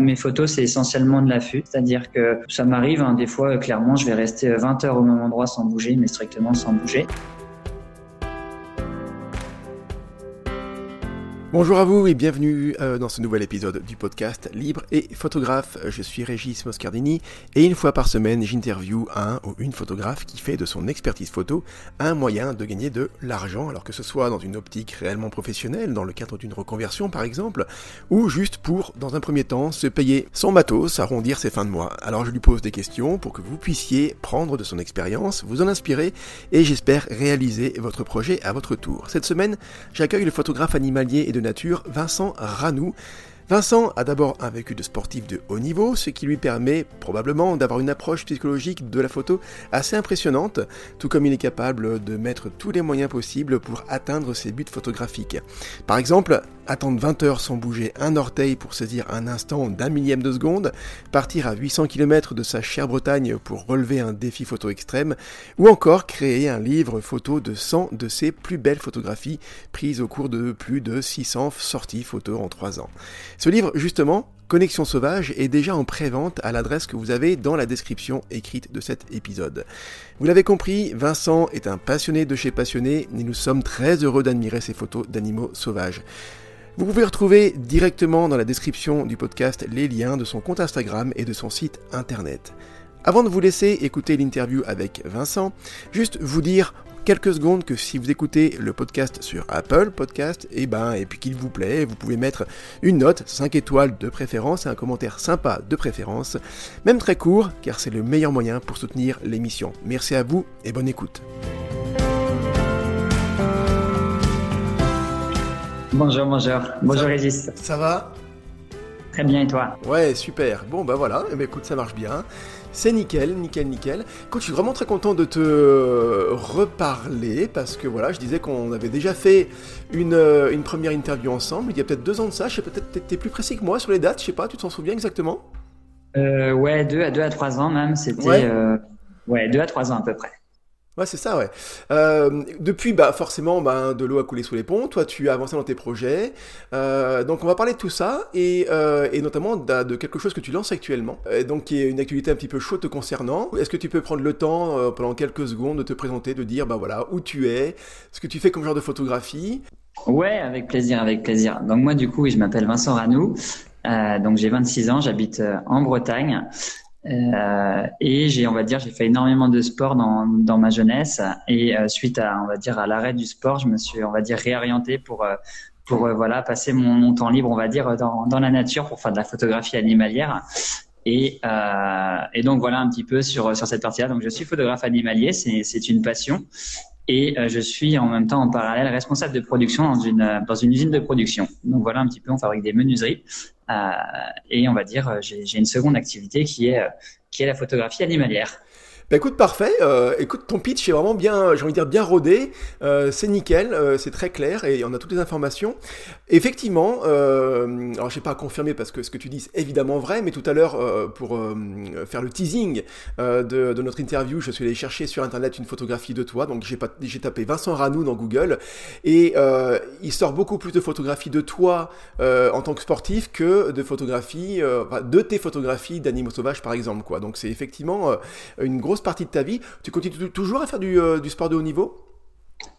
mes photos, c'est essentiellement de l'affût, c'est-à-dire que ça m'arrive, hein, des fois, clairement, je vais rester 20 heures au même endroit sans bouger, mais strictement sans bouger. Bonjour à vous et bienvenue euh, dans ce nouvel épisode du podcast Libre et photographe. Je suis Régis Moscardini et une fois par semaine j'interview un ou une photographe qui fait de son expertise photo un moyen de gagner de l'argent, alors que ce soit dans une optique réellement professionnelle, dans le cadre d'une reconversion par exemple, ou juste pour, dans un premier temps, se payer son matos, arrondir ses fins de mois. Alors je lui pose des questions pour que vous puissiez prendre de son expérience, vous en inspirer et j'espère réaliser votre projet à votre tour. Cette semaine, j'accueille le photographe animalier et de nature, Vincent Ranou. Vincent a d'abord un vécu de sportif de haut niveau, ce qui lui permet probablement d'avoir une approche psychologique de la photo assez impressionnante, tout comme il est capable de mettre tous les moyens possibles pour atteindre ses buts photographiques. Par exemple, attendre 20 heures sans bouger un orteil pour saisir un instant d'un millième de seconde, partir à 800 km de sa chère Bretagne pour relever un défi photo extrême, ou encore créer un livre photo de 100 de ses plus belles photographies prises au cours de plus de 600 sorties photos en 3 ans. Ce livre, justement, Connexion Sauvage est déjà en pré-vente à l'adresse que vous avez dans la description écrite de cet épisode. Vous l'avez compris, Vincent est un passionné de chez passionné et nous sommes très heureux d'admirer ses photos d'animaux sauvages. Vous pouvez retrouver directement dans la description du podcast les liens de son compte Instagram et de son site internet. Avant de vous laisser écouter l'interview avec Vincent, juste vous dire quelques secondes que si vous écoutez le podcast sur Apple Podcast, et eh ben, et puis qu'il vous plaît, vous pouvez mettre une note, 5 étoiles de préférence et un commentaire sympa de préférence, même très court, car c'est le meilleur moyen pour soutenir l'émission. Merci à vous et bonne écoute. Bonjour, bonjour. Bonjour Régis. Ça va? Très bien et toi? Ouais, super. Bon bah voilà, eh ben, écoute, ça marche bien. C'est nickel, nickel, nickel. Écoute, je suis vraiment très content de te reparler parce que voilà, je disais qu'on avait déjà fait une, euh, une, première interview ensemble il y a peut-être deux ans de ça. Je sais peut-être t'es plus précis que moi sur les dates, je sais pas, tu t'en souviens exactement? Euh, Ouais, deux à deux à trois ans même. C'était ouais. Euh, ouais, deux à trois ans à peu près. Ouais, c'est ça, ouais. Euh, depuis, bah, forcément, bah, de l'eau a coulé sous les ponts. Toi, tu as avancé dans tes projets. Euh, donc, on va parler de tout ça et, euh, et notamment de, quelque chose que tu lances actuellement. Donc, qui est une activité un petit peu chaude te concernant. Est-ce que tu peux prendre le temps, pendant quelques secondes, de te présenter, de dire, bah voilà, où tu es, ce que tu fais comme genre de photographie? Ouais, avec plaisir, avec plaisir. Donc, moi, du coup, je m'appelle Vincent Ranou. donc, j'ai 26 ans, j'habite en Bretagne. Euh, et j'ai, on va dire, j'ai fait énormément de sport dans, dans ma jeunesse. Et euh, suite à, on va dire, à l'arrêt du sport, je me suis, on va dire, réorienté pour euh, voilà passer mon, temps libre, on va dire, dans, dans la nature pour faire de la photographie animalière. Et, et donc voilà un petit peu sur sur cette partie-là. Donc je suis photographe animalier, c'est une passion. Et je suis en même temps en parallèle responsable de production dans une dans une usine de production. Donc voilà un petit peu, on fabrique des menuiseries et on va dire, euh, j'ai une seconde activité qui est, euh, qui est la photographie animalière. Bah écoute, parfait. Euh, écoute, ton pitch est vraiment bien, j'ai envie de dire bien rodé. Euh, c'est nickel, euh, c'est très clair et on a toutes les informations. Effectivement, alors je sais pas à confirmer parce que ce que tu dis est évidemment vrai, mais tout à l'heure, pour faire le teasing de, notre interview, je suis allé chercher sur internet une photographie de toi. Donc j'ai tapé Vincent Ranou dans Google et il sort beaucoup plus de photographies de toi en tant que sportif que de photographies, de tes photographies d'animaux sauvages par exemple. Quoi. Donc c'est effectivement une grosse partie de ta vie. Tu continues toujours à faire du, euh, du sport de haut niveau?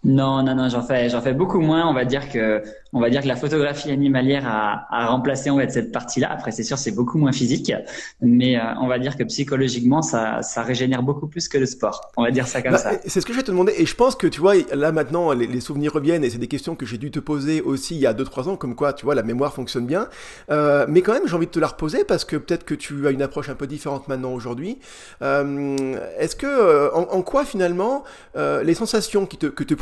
Non, non, non, j'en fais, j'en fais beaucoup moins. On va dire que, on va dire que la photographie animalière a, a remplacé en fait cette partie-là. Après, c'est sûr, c'est beaucoup moins physique, mais euh, on va dire que psychologiquement, ça, ça régénère beaucoup plus que le sport. On va dire ça comme bah, ça. C'est ce que je vais te demander. Et je pense que tu vois, là maintenant, les, les souvenirs reviennent et c'est des questions que j'ai dû te poser aussi il y a 2-3 ans, comme quoi, tu vois, la mémoire fonctionne bien. Euh, mais quand même, j'ai envie de te la reposer parce que peut-être que tu as une approche un peu différente maintenant aujourd'hui. Euh, Est-ce que, euh, en, en, quoi finalement, euh, les sensations qui te, que te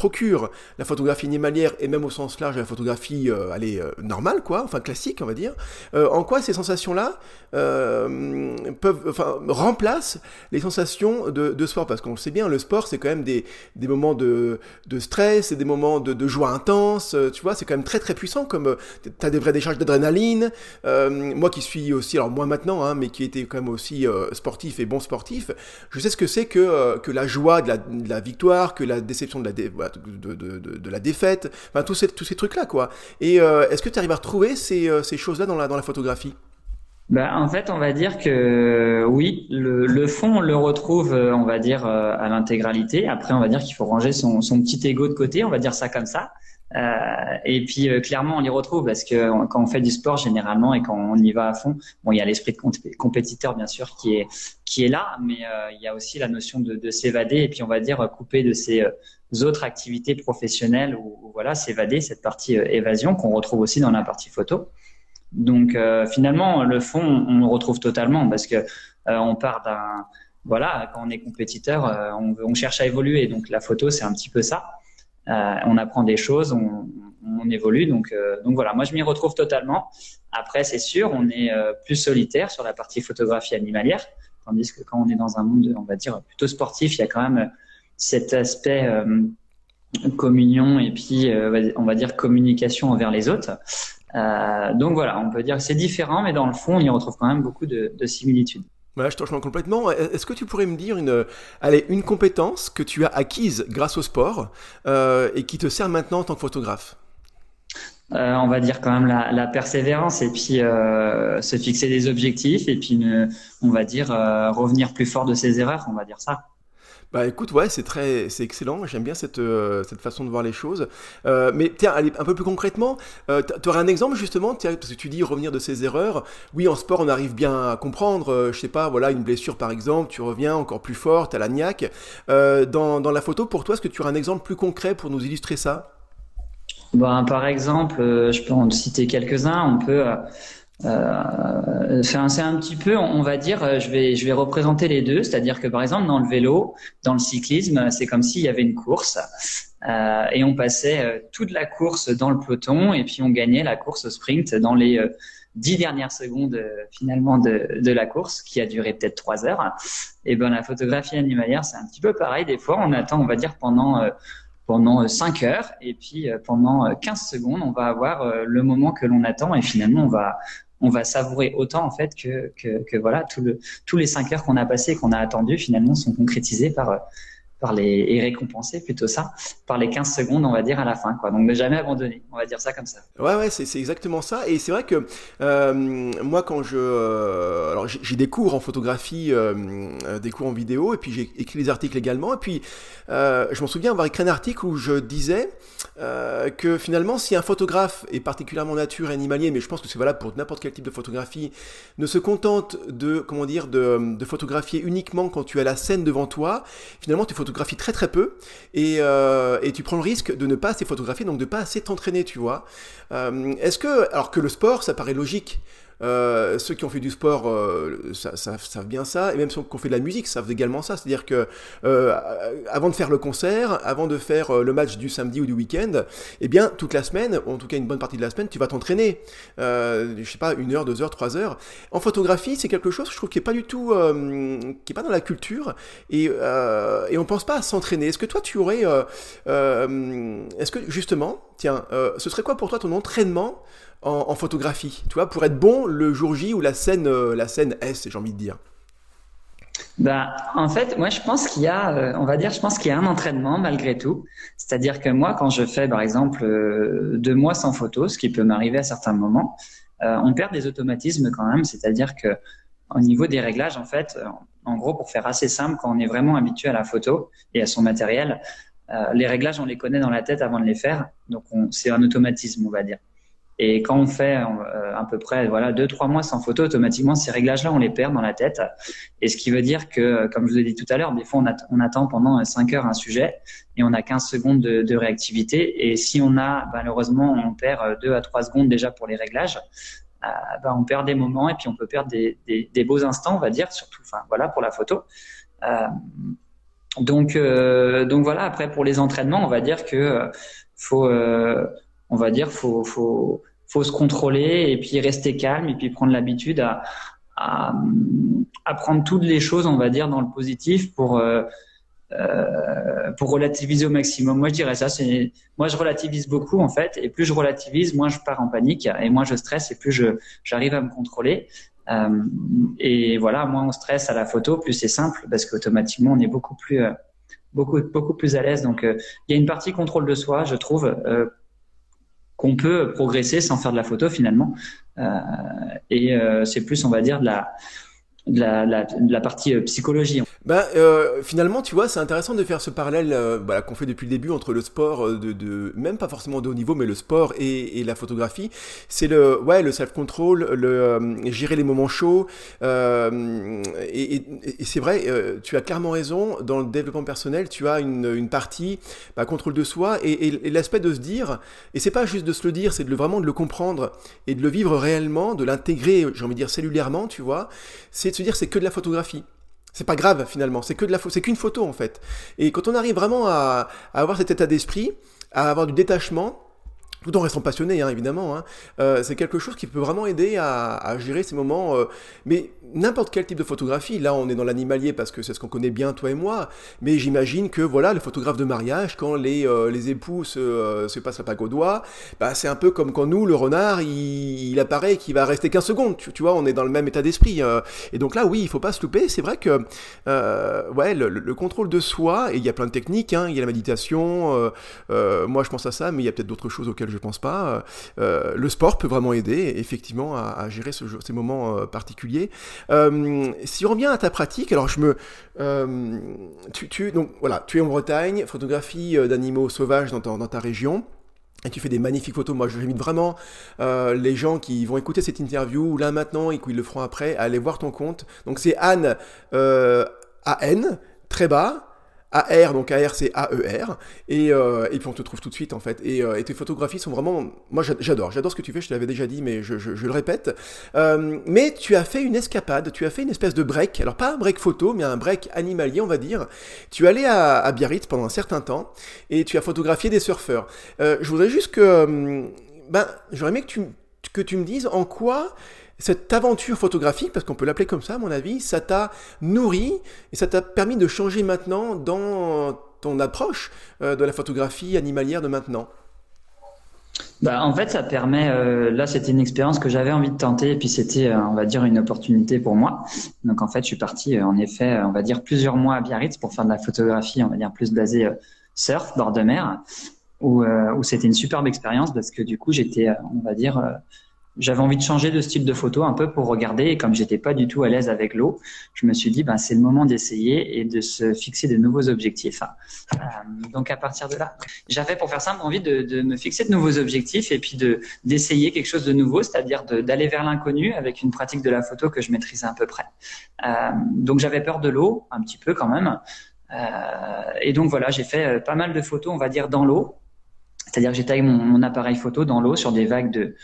la photographie animalière et même au sens large la photographie euh, allez, euh, normale quoi, enfin classique on va dire, euh, en quoi ces sensations-là peuvent, enfin remplacent les sensations de, de sport? Parce qu'on le sait bien, le sport c'est quand même des, des moments de, de stress et des moments de, joie intense, tu vois, c'est quand même très très puissant comme tu as des vraies décharges d'adrénaline. moi qui suis aussi, alors moi maintenant, hein, mais qui était quand même aussi sportif et bon sportif, je sais ce que c'est que, que la joie de la, victoire, que la déception de la, dé, de, la défaite, enfin tous ces, tous ces trucs-là, quoi. Et euh, est-ce que tu arrives à retrouver ces, euh, ces choses-là dans la, dans la photographie? Bah, en fait, on va dire que oui, le, le fond, on le retrouve, euh, on va dire, à l'intégralité. Après, on va dire qu'il faut ranger son, son petit ego de côté, on va dire ça comme ça. Euh, et puis, euh, clairement, on les retrouve parce que quand on fait du sport, généralement, et quand on y va à fond, bon, il y a l'esprit de compétiteur, bien sûr, qui est, qui est là, mais il y a aussi la notion de, de s'évader et puis, on va dire, couper de ses autres activités professionnelles ou, voilà, s'évader, cette partie évasion qu'on retrouve aussi dans la partie photo. Donc euh, finalement, le fond, on le retrouve totalement parce que euh, on part d'un voilà, quand on est compétiteur, euh, on, on, cherche à évoluer. Donc la photo, c'est un petit peu ça. On apprend des choses, on, on évolue. Donc, donc voilà, moi je m'y retrouve totalement. Après, c'est sûr, on est plus solitaire sur la partie photographie animalière, tandis que quand on est dans un monde, on va dire plutôt sportif, il y a quand même cet aspect communion et puis on va dire communication envers les autres. Euh, donc voilà, on peut dire que c'est différent, mais dans le fond, on y retrouve quand même beaucoup de, de similitudes. Je te rejoins complètement. Est-ce que tu pourrais me dire une, allez, une compétence que tu as acquise grâce au sport euh, et qui te sert maintenant en tant que photographe? Euh, on va dire quand même la, persévérance et puis euh, se fixer des objectifs et puis on va dire revenir plus fort de ses erreurs, on va dire ça. Bah écoute, ouais, c'est très, c'est excellent. J'aime bien cette, euh, cette façon de voir les choses. Euh, mais tiens, allez, un peu plus concrètement, euh, tu aurais un exemple justement, tiens, parce que tu dis revenir de ses erreurs. Oui, en sport, on arrive bien à comprendre. Euh, je sais pas, voilà, une blessure par exemple, tu reviens encore plus fort, t'as la niaque. dans, dans la photo, pour toi, est-ce que tu aurais un exemple plus concret pour nous illustrer ça? Ben, par exemple, je peux en citer quelques-uns. On peut euh, c'est un, petit peu, on va dire, euh, je vais, je vais représenter les deux, c'est-à-dire que par exemple dans le vélo, dans le cyclisme, c'est comme s'il y avait une course euh, et on passait toute la course dans le peloton et puis on gagnait la course sprint dans les dix dernières secondes finalement de, de la course qui a duré peut-être trois heures. Et ben la photographie animalière, c'est un petit peu pareil. Des fois, on attend, on va dire pendant pendant 5 heures et puis pendant 15 secondes, on va avoir le moment que l'on attend et finalement on va on va savourer autant en fait que, que, voilà tout le, tous les cinq heures qu'on a passé qu'on a attendu finalement sont concrétisés par les et récompensés plutôt ça par les 15 secondes on va dire à la fin quoi. Donc ne jamais abandonner. On va dire ça comme ça. Ouais ouais c'est exactement ça. Et c'est vrai que euh, moi quand je euh, alors j'ai des cours en photographie euh, des cours en vidéo et puis j'ai écrit des articles également. Et puis je m'en souviens avoir écrit un article où je disais que finalement si un photographe et particulièrement nature et animalier mais je pense que c'est valable pour n'importe quel type de photographie ne se contente de comment dire de, de photographier uniquement quand tu as la scène devant toi finalement tu photographies photographies très très peu et, euh, et, tu prends le risque de ne pas assez photographier, donc de pas assez t'entraîner, tu vois. Euh, Est-ce que, alors que le sport, ça paraît logique, euh, ceux qui ont fait du sport euh, savent bien ça, et même ceux qui ont fait de la musique savent également ça. C'est-à-dire que euh, avant de faire le concert, avant de faire euh, le match du samedi ou du week-end, eh bien toute la semaine, ou en tout cas une bonne partie de la semaine, tu vas t'entraîner. Euh, je sais pas, une heure, deux heures, trois heures. En photographie, c'est quelque chose, je trouve, qui est pas du tout, qui est pas dans la culture, et, et on pense pas à s'entraîner. Est-ce que toi, tu aurais, est-ce que justement, tiens, ce serait quoi pour toi ton entraînement en, photographie, tu vois, pour être bon le jour J ou la scène, euh, la scène S, j'ai envie de dire bah, en fait, moi, je pense qu'il y a, euh, on va dire, je pense qu'il y a un entraînement malgré tout. C'est-à-dire que moi, quand je fais, par exemple, euh, deux mois sans photo, ce qui peut m'arriver à certains moments, on perd des automatismes quand même. C'est-à-dire que au niveau des réglages, en fait, en gros, pour faire assez simple, quand on est vraiment habitué à la photo et à son matériel, les réglages, on les connaît dans la tête avant de les faire. Donc, c'est un automatisme, on va dire. Et quand on fait euh, à peu près voilà deux trois mois sans photo, automatiquement ces réglages-là on les perd dans la tête. Et ce qui veut dire que, comme je vous ai dit tout à l'heure, des fois on, attend pendant 5 heures un sujet et on a 15 secondes de, réactivité. Et si on a malheureusement on perd 2 à 3 secondes déjà pour les réglages, euh, ben, on perd des moments et puis on peut perdre des, des, beaux instants, on va dire, surtout enfin voilà pour la photo. Euh, donc euh, donc voilà. Après pour les entraînements, on va dire que euh, faut on va dire faut faut faut se contrôler et puis rester calme et puis prendre l'habitude à, à, à, prendre toutes les choses, on va dire, dans le positif pour euh, euh, pour relativiser au maximum. Moi, je dirais ça. C'est moi, je relativise beaucoup en fait, et plus je relativise, moins je pars en panique et moins je stresse et plus je j'arrive à me contrôler. Euh, et voilà, moins on stresse à la photo, plus c'est simple parce qu'automatiquement on est beaucoup plus euh, beaucoup beaucoup plus à l'aise. Donc, euh, il y a une partie contrôle de soi, je trouve qu'on peut progresser sans faire de la photo finalement. et c'est plus, on va dire, de la de la, partie euh, psychologie. Ben, finalement, tu vois, c'est intéressant de faire ce parallèle euh, voilà, qu'on fait depuis le début entre le sport, de, même pas forcément de haut niveau, mais le sport et, la photographie. C'est le, ouais, le self-control, le gérer les moments chauds. Et, c'est vrai, tu as clairement raison. Dans le développement personnel, tu as une, une partie bah, contrôle de soi et, l'aspect de se dire. Et c'est pas juste de se le dire, c'est de vraiment de le comprendre et de le vivre réellement, de l'intégrer, j'ai envie de dire cellulairement, tu vois. C'est dire c'est que de la photographie. C'est pas grave finalement, c'est que de la c'est qu'une photo en fait. Et quand on arrive vraiment à, avoir cet état d'esprit, à avoir du détachement, tout en restant passionné, hein, évidemment. Hein. Euh, c'est quelque chose qui peut vraiment aider à, à gérer ces moments. Euh, mais n'importe quel type de photographie, là on est dans l'animalier parce que c'est ce qu'on connaît bien, toi et moi, mais j'imagine que voilà, le photographe de mariage, quand les, euh, les époux se, euh, se passent la pague au doigt, bah, c'est un peu comme quand nous, le renard, il, il apparaît qu'il va rester 15 secondes, tu, tu, vois, on est dans le même état d'esprit. Euh, et donc là, oui, il faut pas se louper, c'est vrai que ouais, le, le, contrôle de soi, et il y a plein de techniques, hein, il y a la méditation, moi je pense à ça, mais il y a peut-être d'autres choses auxquelles je pense pas. le sport peut vraiment aider, effectivement, à, à gérer ce, ces moments particuliers. Euh, si on revient à ta pratique, alors je me, euh, tu, donc voilà, tu es en Bretagne, photographie euh, d'animaux sauvages dans ta, région. Et tu fais des magnifiques photos. Moi, j'invite vraiment les gens qui vont écouter cette interview, là maintenant, et qui le feront après, à aller voir ton compte. Donc, c'est Anne, euh, A-N, très bas, AR, donc AR c'est AER, et, euh, et puis on te trouve tout de suite en fait. Et, euh, tes photographies sont vraiment, moi j'adore, j'adore ce que tu fais, je te l'avais déjà dit, mais je, je, le répète. Euh, mais tu as fait une escapade, tu as fait une espèce de break, alors pas un break photo, mais un break animalier on va dire. Tu allé à, à Biarritz pendant un certain temps, et tu as photographié des surfeurs. Je voudrais juste que, ben, j'aurais aimé que tu, que tu me dises en quoi cette aventure photographique, parce qu'on peut l'appeler comme ça, à mon avis, ça t'a nourri et ça t'a permis de changer maintenant dans ton approche euh, de la photographie animalière de maintenant bah, en fait, ça permet. Euh, là, c'était une expérience que j'avais envie de tenter, et puis c'était, euh, on va dire, une opportunité pour moi. Donc, en fait, je suis parti, en effet, on va dire plusieurs mois à Biarritz pour faire de la photographie, on va dire plus basée surf, bord de mer, où c'était une superbe expérience parce que du coup, j'étais, on va dire j'avais envie de changer de style de photo un peu pour regarder et comme j'étais pas du tout à l'aise avec l'eau, je me suis dit ben c'est le moment d'essayer et de se fixer de nouveaux objectifs. Euh, donc à partir de là, j'avais pour faire simple envie de, de, me fixer de nouveaux objectifs et puis de d'essayer quelque chose de nouveau, c'est-à-dire d'aller vers l'inconnu avec une pratique de la photo que je maîtrisais à peu près. Euh, donc j'avais peur de l'eau un petit peu quand même. Euh, et donc voilà, j'ai fait pas mal de photos, on va dire dans l'eau. C'est-à-dire que j'étais avec mon, appareil photo dans l'eau sur des vagues de,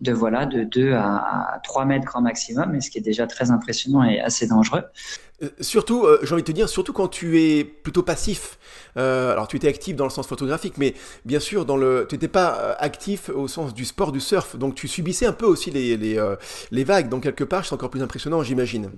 de voilà de 2 à, à 3 mètres grand maximum, ce qui est déjà très impressionnant et assez dangereux. Euh, surtout, euh, j'ai envie de te dire, surtout quand tu es plutôt passif. Euh, alors, tu étais actif dans le sens photographique, mais bien sûr, dans le, tu n'étais pas actif au sens du sport du surf, donc tu subissais un peu aussi les, les, les vagues. Donc, quelque part, c'est encore plus impressionnant, j'imagine.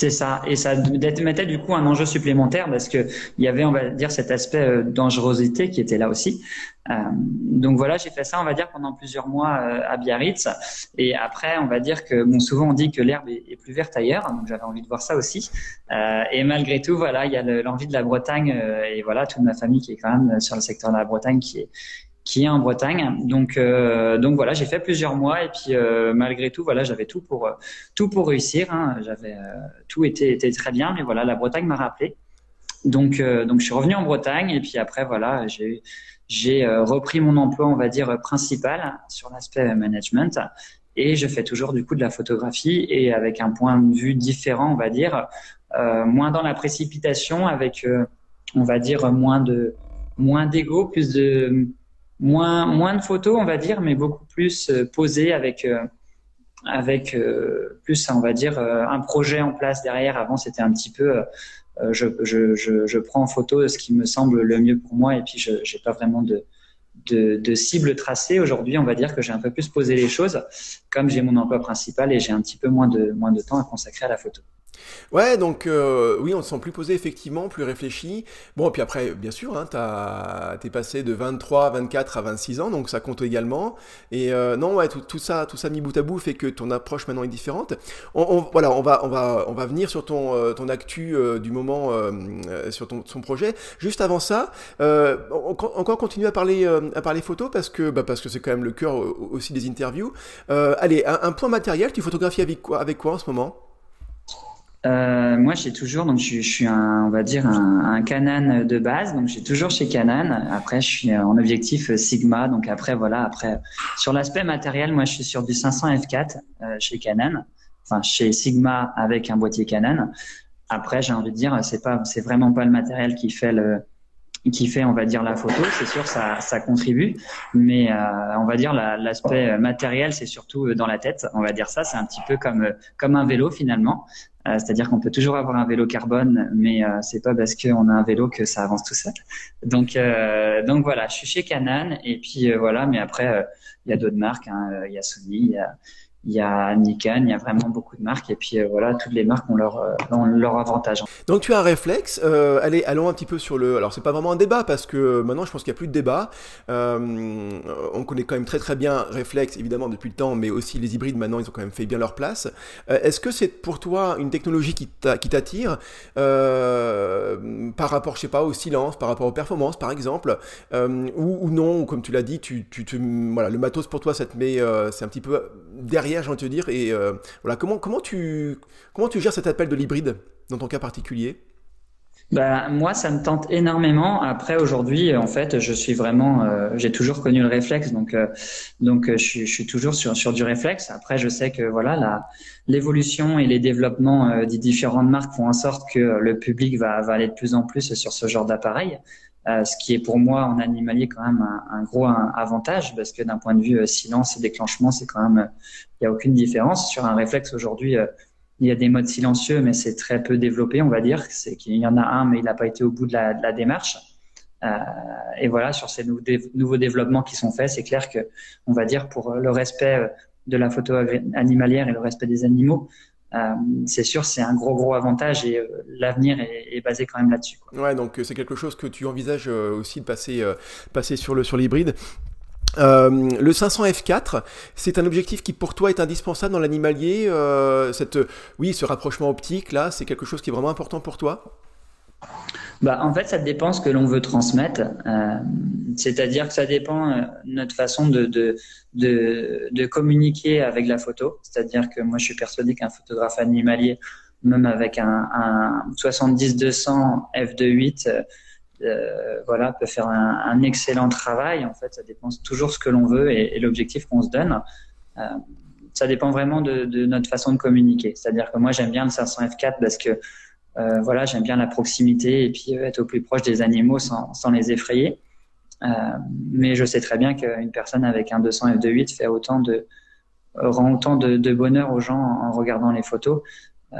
C'est ça, et ça mettait du coup un enjeu supplémentaire parce que il y avait, on va dire, cet aspect euh, dangerosité qui était là aussi. Euh, donc voilà, j'ai fait ça, on va dire, pendant plusieurs mois euh, à Biarritz. Et après, on va dire que, bon, souvent on dit que l'herbe est, plus verte ailleurs, donc j'avais envie de voir ça aussi. Et malgré tout, voilà, il y a l'envie de la Bretagne et voilà, toute ma famille qui est quand même sur le secteur de la Bretagne qui est qui est en Bretagne. Donc, euh, donc voilà, j'ai fait plusieurs mois et puis euh, malgré tout, voilà, j'avais tout pour tout pour réussir. Hein. J'avais euh, tout était, était très bien, mais voilà, la Bretagne m'a rappelé. Donc, euh, donc je suis revenu en Bretagne et puis après voilà, j'ai j'ai euh, repris mon emploi, on va dire principal sur l'aspect management et je fais toujours du coup de la photographie et avec un point de vue différent, on va dire, euh, moins dans la précipitation, avec on va dire moins de moins d'ego, plus de moins moins de photos, on va dire, mais beaucoup plus euh, posé avec euh, euh, plus, on va dire, un projet en place derrière. Avant, c'était un petit peu, je, prends en photo ce qui me semble le mieux pour moi, et puis je n'ai pas vraiment de, de, de cible tracée. Aujourd'hui, on va dire que j'ai un peu plus posé les choses, comme j'ai mon emploi principal et j'ai un petit peu moins de moins de temps à consacrer à la photo. Ouais, donc euh, oui, on se sent plus posé effectivement, plus réfléchi. Bon, puis après, bien sûr, hein, t'es passé de 23, 24 à 26 ans, donc ça compte également. Et euh, non, ouais, tout, tout, ça, tout ça mis bout à bout fait que ton approche maintenant est différente. On, on voilà, on va, on va, on va venir sur ton, euh, ton actu euh, du moment, euh, sur ton, son projet. Juste avant ça, on, encore continuer à parler, à parler photo parce que, bah, parce que c'est quand même le cœur aussi des interviews. allez, un, point matériel, tu photographies avec quoi, avec quoi en ce moment? Euh, moi, j'ai toujours, donc je, suis un, on va dire un, un Canon de base, donc j'ai toujours chez Canon. Après, je suis en objectif Sigma, donc après voilà, après sur l'aspect matériel, moi je suis sur du 500 f4 euh, chez Canon, enfin chez Sigma avec un boîtier Canon. Après, j'ai envie de dire, c'est pas, c'est vraiment pas le matériel qui fait le, qui fait, on va dire, la photo. C'est sûr, ça, ça contribue, mais euh, on va dire l'aspect matériel, c'est surtout euh, dans la tête. On va dire ça, c'est un petit peu comme comme un vélo finalement. Euh, c'est-à-dire qu'on peut toujours avoir un vélo carbone, mais euh, c'est pas parce qu'on a un vélo que ça avance tout seul. Donc, euh, donc voilà, je suis chez Canon et puis voilà. Mais après, il y a d'autres marques. Hein. Il y a Sony, il y a, il y a Nikon, il y a vraiment beaucoup de marques et puis euh, voilà, toutes les marques ont leur, euh, ont leur avantage. Donc tu as un réflexe, euh, allez, allons un petit peu sur le... Alors c'est pas vraiment un débat parce que maintenant je pense qu'il n'y a plus de débat. On connaît quand même très très bien réflexe évidemment depuis le temps, mais aussi les hybrides maintenant ils ont quand même fait bien leur place. Est-ce que c'est pour toi une technologie qui t'attire par rapport, je sais pas, au silence, par rapport aux performances par exemple, ou, ou, non, comme tu l'as dit, tu, tu, tu, voilà, le matos pour toi ça te met, c'est un petit peu derrière j'ai envie de te dire. Et euh, voilà, comment, comment, tu, comment tu gères cet appel de l'hybride dans ton cas particulier? Bah, moi, ça me tente énormément. Après, aujourd'hui, en fait, je suis vraiment, euh, j'ai toujours connu le réflexe, donc, euh, donc, je, suis toujours sur, sur du réflexe. Après, je sais que voilà, la, l'évolution et les développements des différentes marques font en sorte que le public va, va aller de plus en plus sur ce genre d'appareil. Euh, ce qui est pour moi en animalier quand même un, gros avantage parce que d'un point de vue euh, silence et déclenchement, c'est quand même il n'y a aucune différence sur un réflexe aujourd'hui. Euh, il y a des modes silencieux, mais c'est très peu développé, on va dire. C'est qu'il y en a un, mais il n'a pas été au bout de la, de la démarche. Euh, et voilà, sur ces nouveaux, développements qui sont faits, c'est clair que, on va dire, pour le respect de la photo animalière et le respect des animaux, euh, c'est sûr, c'est un gros gros avantage et euh, l'avenir est, basé quand même là-dessus. Ouais, donc euh, c'est quelque chose que tu envisages aussi de passer, passer sur le sur l'hybride. le 500 F4, c'est un objectif qui pour toi est indispensable dans l'animalier. cette, oui, ce rapprochement optique là, c'est quelque chose qui est vraiment important pour toi? Bah, en fait, ça dépend ce que l'on veut transmettre. Euh, C'est-à-dire que ça dépend euh, notre façon de, de, de, communiquer avec la photo. C'est-à-dire que moi, je suis persuadé qu'un photographe animalier, même avec un, un 70-200 f2.8, euh, voilà, peut faire un, excellent travail. En fait, ça dépend toujours ce que l'on veut et, l'objectif qu'on se donne. Euh, ça dépend vraiment de, notre façon de communiquer. C'est-à-dire que moi, j'aime bien le 500 f4 parce que euh, voilà, j'aime bien la proximité et puis euh, être au plus proche des animaux sans, sans les effrayer. Euh, mais je sais très bien qu'une personne avec un 200 f2.8 fait autant de rend autant de, bonheur aux gens en regardant les photos euh,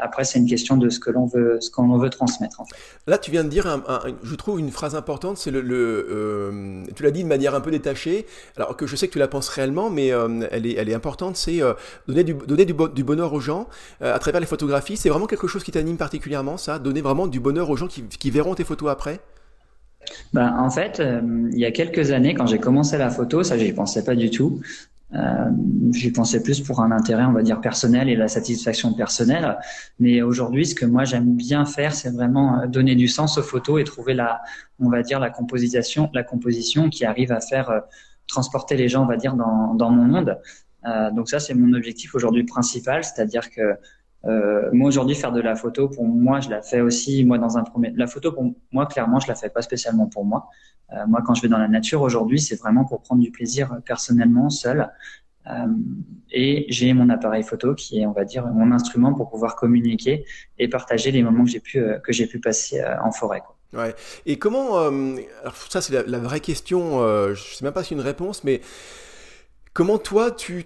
après, c'est une question de ce que l'on veut, ce qu'on veut transmettre. En fait. Là, tu viens de dire, un, je trouve une phrase importante, c'est le, le euh, tu l'as dit de manière un peu détachée, alors que je sais que tu la penses réellement, mais euh, elle, est, elle est importante, c'est donner, du, donner du, du, bonheur aux gens à travers les photographies. C'est vraiment quelque chose qui t'anime particulièrement, ça, donner vraiment du bonheur aux gens qui, qui verront tes photos après? Ben, en fait, il y a quelques années, quand j'ai commencé la photo, ça j'y pensais pas du tout. Euh, J'y pensais plus pour un intérêt, on va dire, personnel et la satisfaction personnelle. Mais aujourd'hui, ce que moi j'aime bien faire, c'est vraiment euh, donner du sens aux photos et trouver la, on va dire, la composition, la composition qui arrive à faire euh, transporter les gens, on va dire, dans, dans mon monde. Euh, donc ça, c'est mon objectif aujourd'hui principal, c'est-à-dire que euh, moi aujourd'hui faire de la photo pour moi je la fais aussi moi dans un premier la photo pour moi clairement je la fais pas spécialement pour moi euh, moi quand je vais dans la nature aujourd'hui c'est vraiment pour prendre du plaisir euh, personnellement seul euh, et j'ai mon appareil photo qui est on va dire mon instrument pour pouvoir communiquer et partager les moments que j'ai pu euh, que j'ai pu passer en forêt quoi. Ouais. Et comment alors ça c'est la, vraie question je sais même pas si une réponse mais comment toi tu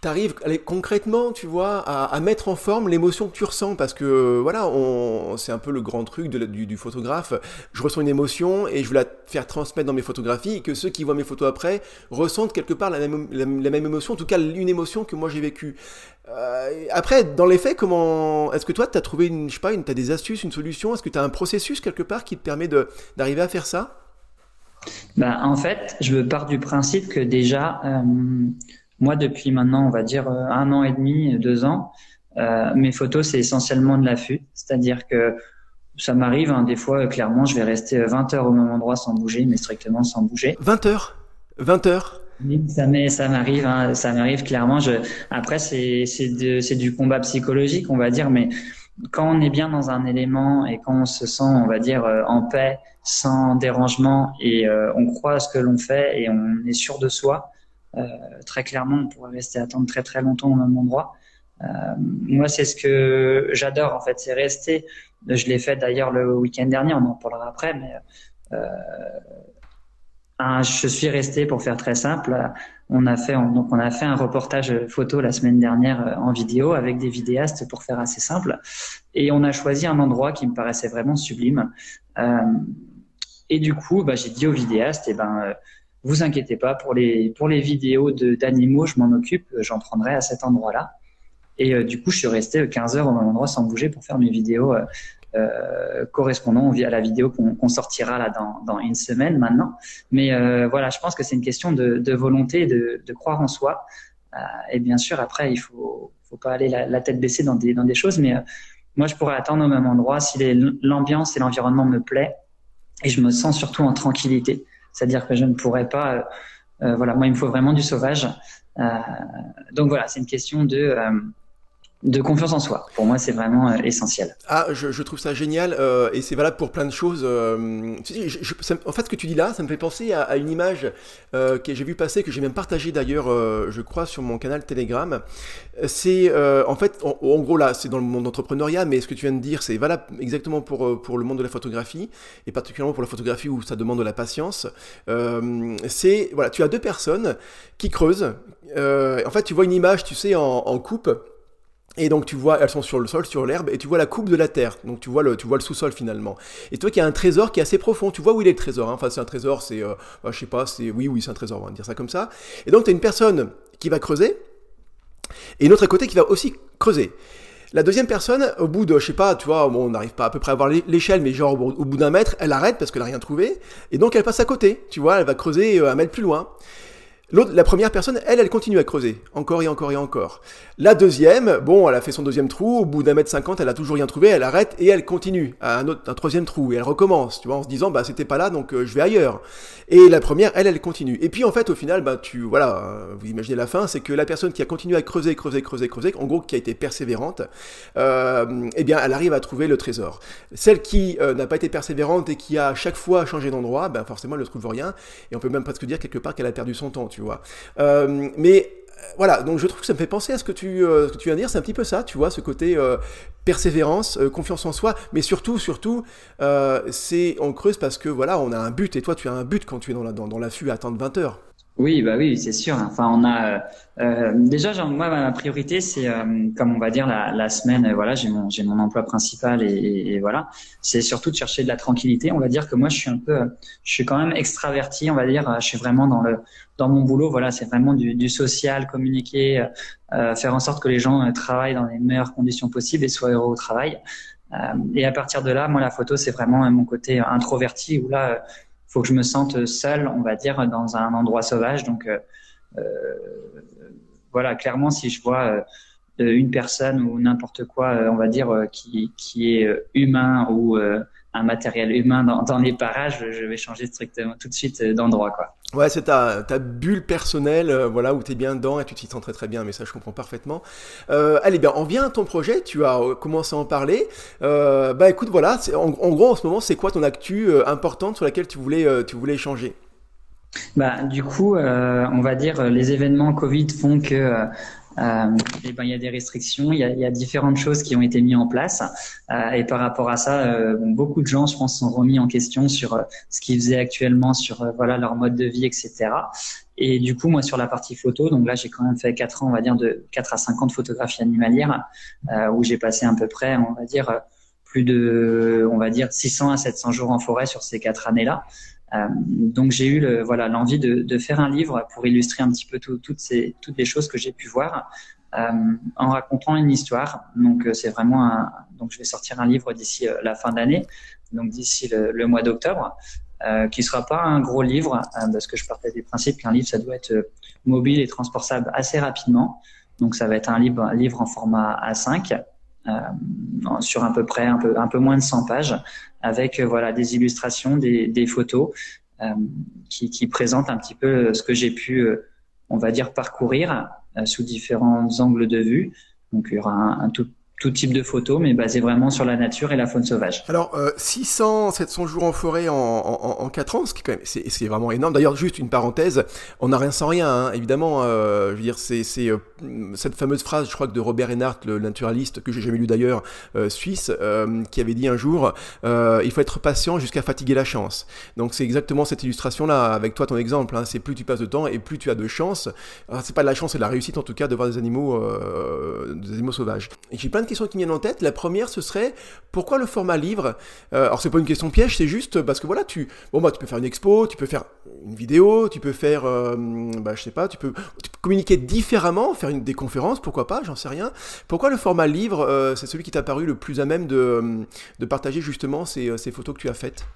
t'arrives concrètement, tu vois, à, à, mettre en forme l'émotion que tu ressens parce que voilà, c'est un peu le grand truc du, photographe. Je ressens une émotion et je veux la faire transmettre dans mes photographies et que ceux qui voient mes photos après ressentent quelque part la même, la, la même émotion, en tout cas une émotion que moi j'ai vécue. Euh, après, dans les faits, comment est-ce que toi, tu as trouvé une, je sais pas, une, as des astuces, une solution? Est-ce que tu as un processus quelque part qui te permet d'arriver à faire ça? Bah, en fait, je pars du principe que déjà, euh, moi, depuis maintenant, on va dire euh, un an et demi, deux ans, euh, mes photos, c'est essentiellement de l'affût. C'est-à-dire que ça m'arrive, hein, des fois, clairement, je vais rester 20 heures au même endroit sans bouger, mais strictement sans bouger. 20 heures? 20 heures? Ça m'arrive, hein, ça m'arrive clairement. Je, après, c'est du combat psychologique, on va dire, mais quand on est bien dans un élément et quand on se sent, on va dire, euh, en paix, sans dérangement et euh, on croit à ce que l'on fait et on est sûr de soi, euh, très clairement, on pourrait rester attendre très très longtemps au même endroit. Euh, moi, c'est ce que j'adore en fait, c'est rester. Je l'ai fait d'ailleurs le week-end dernier, on en parlera après, mais je suis resté pour faire très simple. On a fait donc on a fait un reportage photo la semaine dernière euh, en vidéo avec des vidéastes pour faire assez simple et on a choisi un endroit qui me paraissait vraiment sublime. Euh, et du coup, bah, j'ai dit aux vidéastes, eh ben euh, vous inquiétez pas pour les pour les vidéos d'animaux, je m'en occupe, j'en prendrai à cet endroit-là. Et du coup, je suis resté 15 heures au même endroit sans bouger pour faire mes vidéos euh, correspondant à la vidéo qu'on sortira là dans, dans, une semaine maintenant. Mais euh, voilà, je pense que c'est une question de, volonté, de, croire en soi. Euh, et bien sûr, après, il faut, faut pas aller la, tête baissée dans des, dans des choses. Mais moi, je pourrais attendre au même endroit si l'ambiance et l'environnement me plaît et je me sens surtout en tranquillité. C'est-à-dire que je ne pourrais pas. voilà, moi, il me faut vraiment du sauvage. donc voilà, c'est une question de de confiance en soi. Pour moi, c'est vraiment euh, essentiel. Ah, je, trouve ça génial euh, et c'est valable pour plein de choses. Euh, en fait, ce que tu dis là, ça me fait penser à, une image que j'ai vu passer, que j'ai même partagée d'ailleurs, je crois, sur mon canal Telegram. C'est en fait, en, gros là, c'est dans le monde d'entrepreneuriat, mais ce que tu viens de dire, c'est valable exactement pour pour le monde de la photographie et particulièrement pour la photographie où ça demande de la patience. c'est voilà, tu as deux personnes qui creusent. en fait, tu vois une image, tu sais, en coupe et donc tu vois, elles sont sur le sol, sur l'herbe, et tu vois la coupe de la terre. Donc tu vois le, tu vois le sous-sol finalement. Et toi qui as un trésor qui est assez profond, tu vois où il est le trésor. Hein. Enfin c'est un trésor, c'est, euh, bah, je sais pas, c'est, oui oui c'est un trésor, on va dire ça comme ça. Et donc tu as une personne qui va creuser, et une autre à côté qui va aussi creuser. La deuxième personne, au bout de, je sais pas, tu vois, bon, on n'arrive pas à peu près à voir l'échelle, mais genre au bout d'un mètre, elle arrête parce qu'elle n'a rien trouvé, et donc elle passe à côté, tu vois, elle va creuser euh, un mètre plus loin. La première personne, elle, elle continue à creuser, encore et encore et encore. La deuxième, bon, elle a fait son deuxième trou, au bout d'un mètre cinquante, elle a toujours rien trouvé, elle arrête et elle continue à un, autre, un troisième trou et elle recommence, tu vois, en se disant, bah c'était pas là, donc euh, je vais ailleurs. Et la première, elle, elle continue. Et puis en fait, au final, bah tu, voilà, euh, vous imaginez la fin, c'est que la personne qui a continué à creuser, creuser, creuser, creuser, en gros, qui a été persévérante, euh, eh bien, elle arrive à trouver le trésor. Celle qui n'a pas été persévérante et qui a à chaque fois changé d'endroit, ben forcément, elle ne trouve rien. Et on peut même presque dire quelque part qu'elle a perdu son temps Euh, mais euh, voilà, donc je trouve que ça me fait penser à ce que tu, euh, ce que tu viens de dire, c'est un petit peu ça, tu vois, ce côté persévérance, confiance en soi, mais surtout, surtout, c'est on creuse parce que voilà, on a un but, et toi tu as un but quand tu es dans la, dans, dans l'affût à attendre 20 heures. Oui, bah oui, c'est sûr. Enfin, on a euh, déjà, genre, moi, ma priorité, c'est euh, comme on va dire la, la semaine. Voilà, j'ai mon j'ai mon emploi principal et, et, voilà. C'est surtout de chercher de la tranquillité. On va dire que moi, je suis un peu, je suis quand même extraverti. On va dire, je suis vraiment dans le dans mon boulot. Voilà, c'est vraiment du, du, social, communiquer, euh, faire en sorte que les gens euh, travaillent dans les meilleures conditions possibles et soient heureux au travail. Euh, et à partir de là, moi, la photo, c'est vraiment mon côté introverti où là faut que je me sente seul, on va dire, dans un endroit sauvage. Donc euh, euh voilà, clairement, si je vois euh, une personne ou n'importe quoi, euh, on va dire, qui, qui est humain ou un matériel humain dans, dans, les parages, je vais changer strictement tout de suite d'endroit, quoi. Ouais, c'est ta, ta bulle personnelle, voilà, où tu es bien dedans et tu t'y sens très très bien, mais ça je comprends parfaitement. Euh, allez bien, on vient à ton projet, tu as commencé à en parler. Euh, bah écoute, voilà, en, en, gros en ce moment, c'est quoi ton actu importante sur laquelle tu voulais, tu voulais échanger? Bah, du coup, on va dire les événements Covid font que euh, et ben, il y a des restrictions, il y a, il y a, différentes choses qui ont été mises en place. Euh, et par rapport à ça, euh, beaucoup de gens, je pense, sont remis en question sur euh, ce qu'ils faisaient actuellement, sur euh, voilà leur mode de vie, etc. Et du coup, moi, sur la partie photo, donc là, j'ai quand même fait 4 ans, on va dire, de 4 à 5 ans de photographie animalière, où j'ai passé à peu près, on va dire, plus de, on va dire, 600 à 700 jours en forêt sur ces 4 années-là. Euh, donc j'ai eu le, voilà l'envie de, de, faire un livre pour illustrer un petit peu tout, toutes ces toutes les choses que j'ai pu voir euh, en racontant une histoire. Donc euh, c'est vraiment un, donc je vais sortir un livre d'ici la fin d'année, donc d'ici le, le, mois d'octobre, euh, qui sera pas un gros livre parce que je partais des principes qu'un livre ça doit être mobile et transportable assez rapidement. Donc ça va être un livre un livre en format A5 euh, sur à peu près un peu, un peu moins de 100 pages, avec euh, voilà des illustrations, des, des photos. qui, qui, présente un petit peu ce que j'ai pu, on va dire, parcourir sous différents angles de vue. Donc il y aura un, tout tout type de photos, mais basé vraiment sur la nature et la faune sauvage. Alors, euh, 600, 700 jours en forêt en, en, en 4 ans, ce qui quand même, c'est, c'est vraiment énorme. D'ailleurs, juste une parenthèse, on n'a rien sans rien, hein, évidemment. Euh, je veux dire, c'est, c'est euh, cette fameuse phrase, je crois de Robert Reinhardt, le naturaliste que j'ai jamais lu d'ailleurs, euh, suisse, euh, qui avait dit un jour, il faut être patient jusqu'à fatiguer la chance. Donc, c'est exactement cette illustration-là, avec toi, ton exemple. Hein, c'est plus tu passes de temps et plus tu as de chance. C'est pas de la chance, c'est de la réussite en tout cas de voir des animaux, des animaux sauvages. J'ai plein de questions qui viennent en tête. La première, ce serait pourquoi le format livre euh, Alors c'est pas une question piège, c'est juste parce que voilà, tu bon bah tu peux faire une expo, tu peux faire une vidéo, tu peux faire, euh, bah je sais pas, tu peux, communiquer différemment, faire des conférences, pourquoi pas, j'en sais rien. Pourquoi le format livre, euh, c'est celui qui t'a paru le plus à même de, de partager justement ces, ces photos que tu as faites?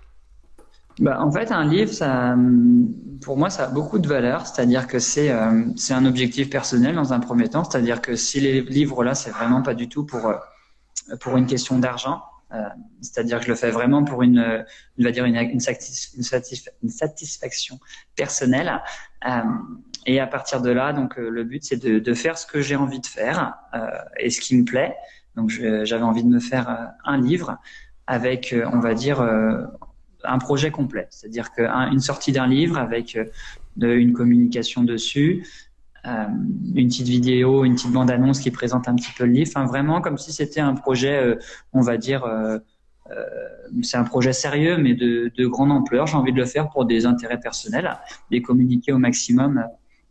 Bah, en fait, un livre, ça, pour moi, ça a beaucoup de valeur. C'est-à-dire que c'est euh, un objectif personnel dans un premier temps. C'est-à-dire que si les livres là, c'est vraiment pas du tout pour euh, pour une question d'argent. Euh, c'est-à-dire que je le fais vraiment pour une, on va dire une, une, satisfaction personnelle. Euh, et à partir de là, donc le but c'est de, de, faire ce que j'ai envie de faire et ce qui me plaît. Donc j'avais envie de me faire un livre avec, on va dire, un projet complet, c'est-à-dire qu'une sortie d'un livre avec euh, une communication dessus, euh, une petite vidéo, une petite bande-annonce qui présente un petit peu le livre, enfin vraiment comme si c'était un projet, euh, on va dire, c'est un projet sérieux mais de, grande ampleur. J'ai envie de le faire pour des intérêts personnels et communiquer au maximum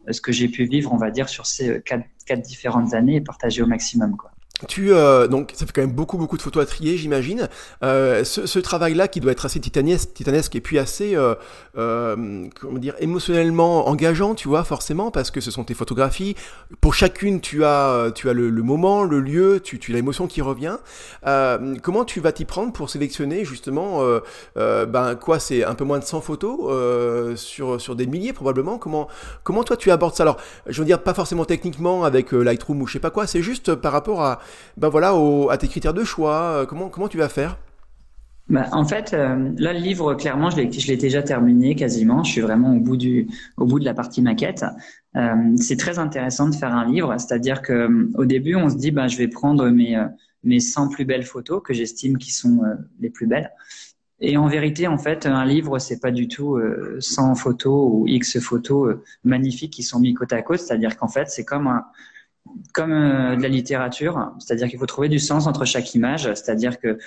ce que j'ai pu vivre, on va dire, sur ces quatre, quatre différentes années et partager au maximum. Quoi. Tu euh, donc ça fait quand même beaucoup beaucoup de photos à trier, j'imagine. Euh, ce, ce travail-là qui doit être assez titanesque, titanesque et puis assez euh, euh, comment dire émotionnellement engageant, tu vois forcément parce que ce sont tes photographies. Pour chacune, tu as tu as le, le moment, le lieu, tu, tu as l'émotion qui revient. Euh, comment tu vas t'y prendre pour sélectionner justement euh, ben quoi c'est un peu moins de 100 photos sur sur des milliers probablement? Comment comment toi tu abordes ça? Alors je veux dire pas forcément techniquement avec Lightroom ou je sais pas quoi, c'est juste par rapport à ben voilà, à tes critères de choix euh, comment, comment tu vas faire? Bah, en fait, euh, là, le livre, clairement, je l'ai déjà terminé quasiment. Je suis vraiment au bout du, au bout de la partie maquette. Euh, c'est très intéressant de faire un livre, c'est-à-dire que au début, on se dit, bah, je vais prendre mes mes 100 plus belles photos que j'estime qui sont les plus belles. Et en vérité, en fait, un livre, c'est pas du tout 100 photos ou X photos magnifiques qui sont mis côte à côte. C'est-à-dire qu'en fait, c'est comme un, comme euh, de la littérature, c'est-à-dire qu'il faut trouver du sens entre chaque image, c'est-à-dire que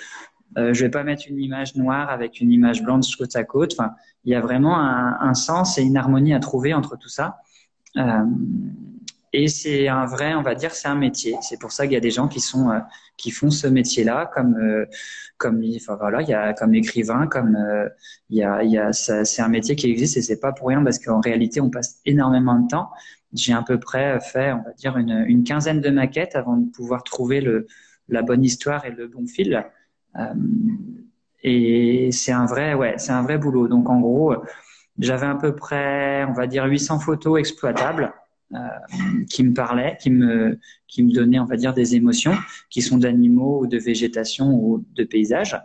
euh, je vais pas mettre une image noire avec une image blanche côte à côte. Enfin, il y a vraiment un, sens et une harmonie à trouver entre tout ça. Euh, et c'est un vrai, on va dire, c'est un métier. C'est pour ça qu'il y a des gens qui sont euh, qui font ce métier-là, comme comme voilà, il y a comme écrivain, comme il y a il y a c'est un métier qui existe et c'est pas pour rien parce qu'en réalité on passe énormément de temps j'ai à peu près fait, on va dire, une, une, quinzaine de maquettes avant de pouvoir trouver le, la bonne histoire et le bon fil. Euh, et c'est un vrai, ouais, c'est un vrai boulot. Donc en gros, j'avais à peu près, on va dire, 800 photos exploitables euh, qui me parlaient, qui me, qui me donnaient, on va dire, des émotions, qui sont d'animaux ou de végétation ou de paysages.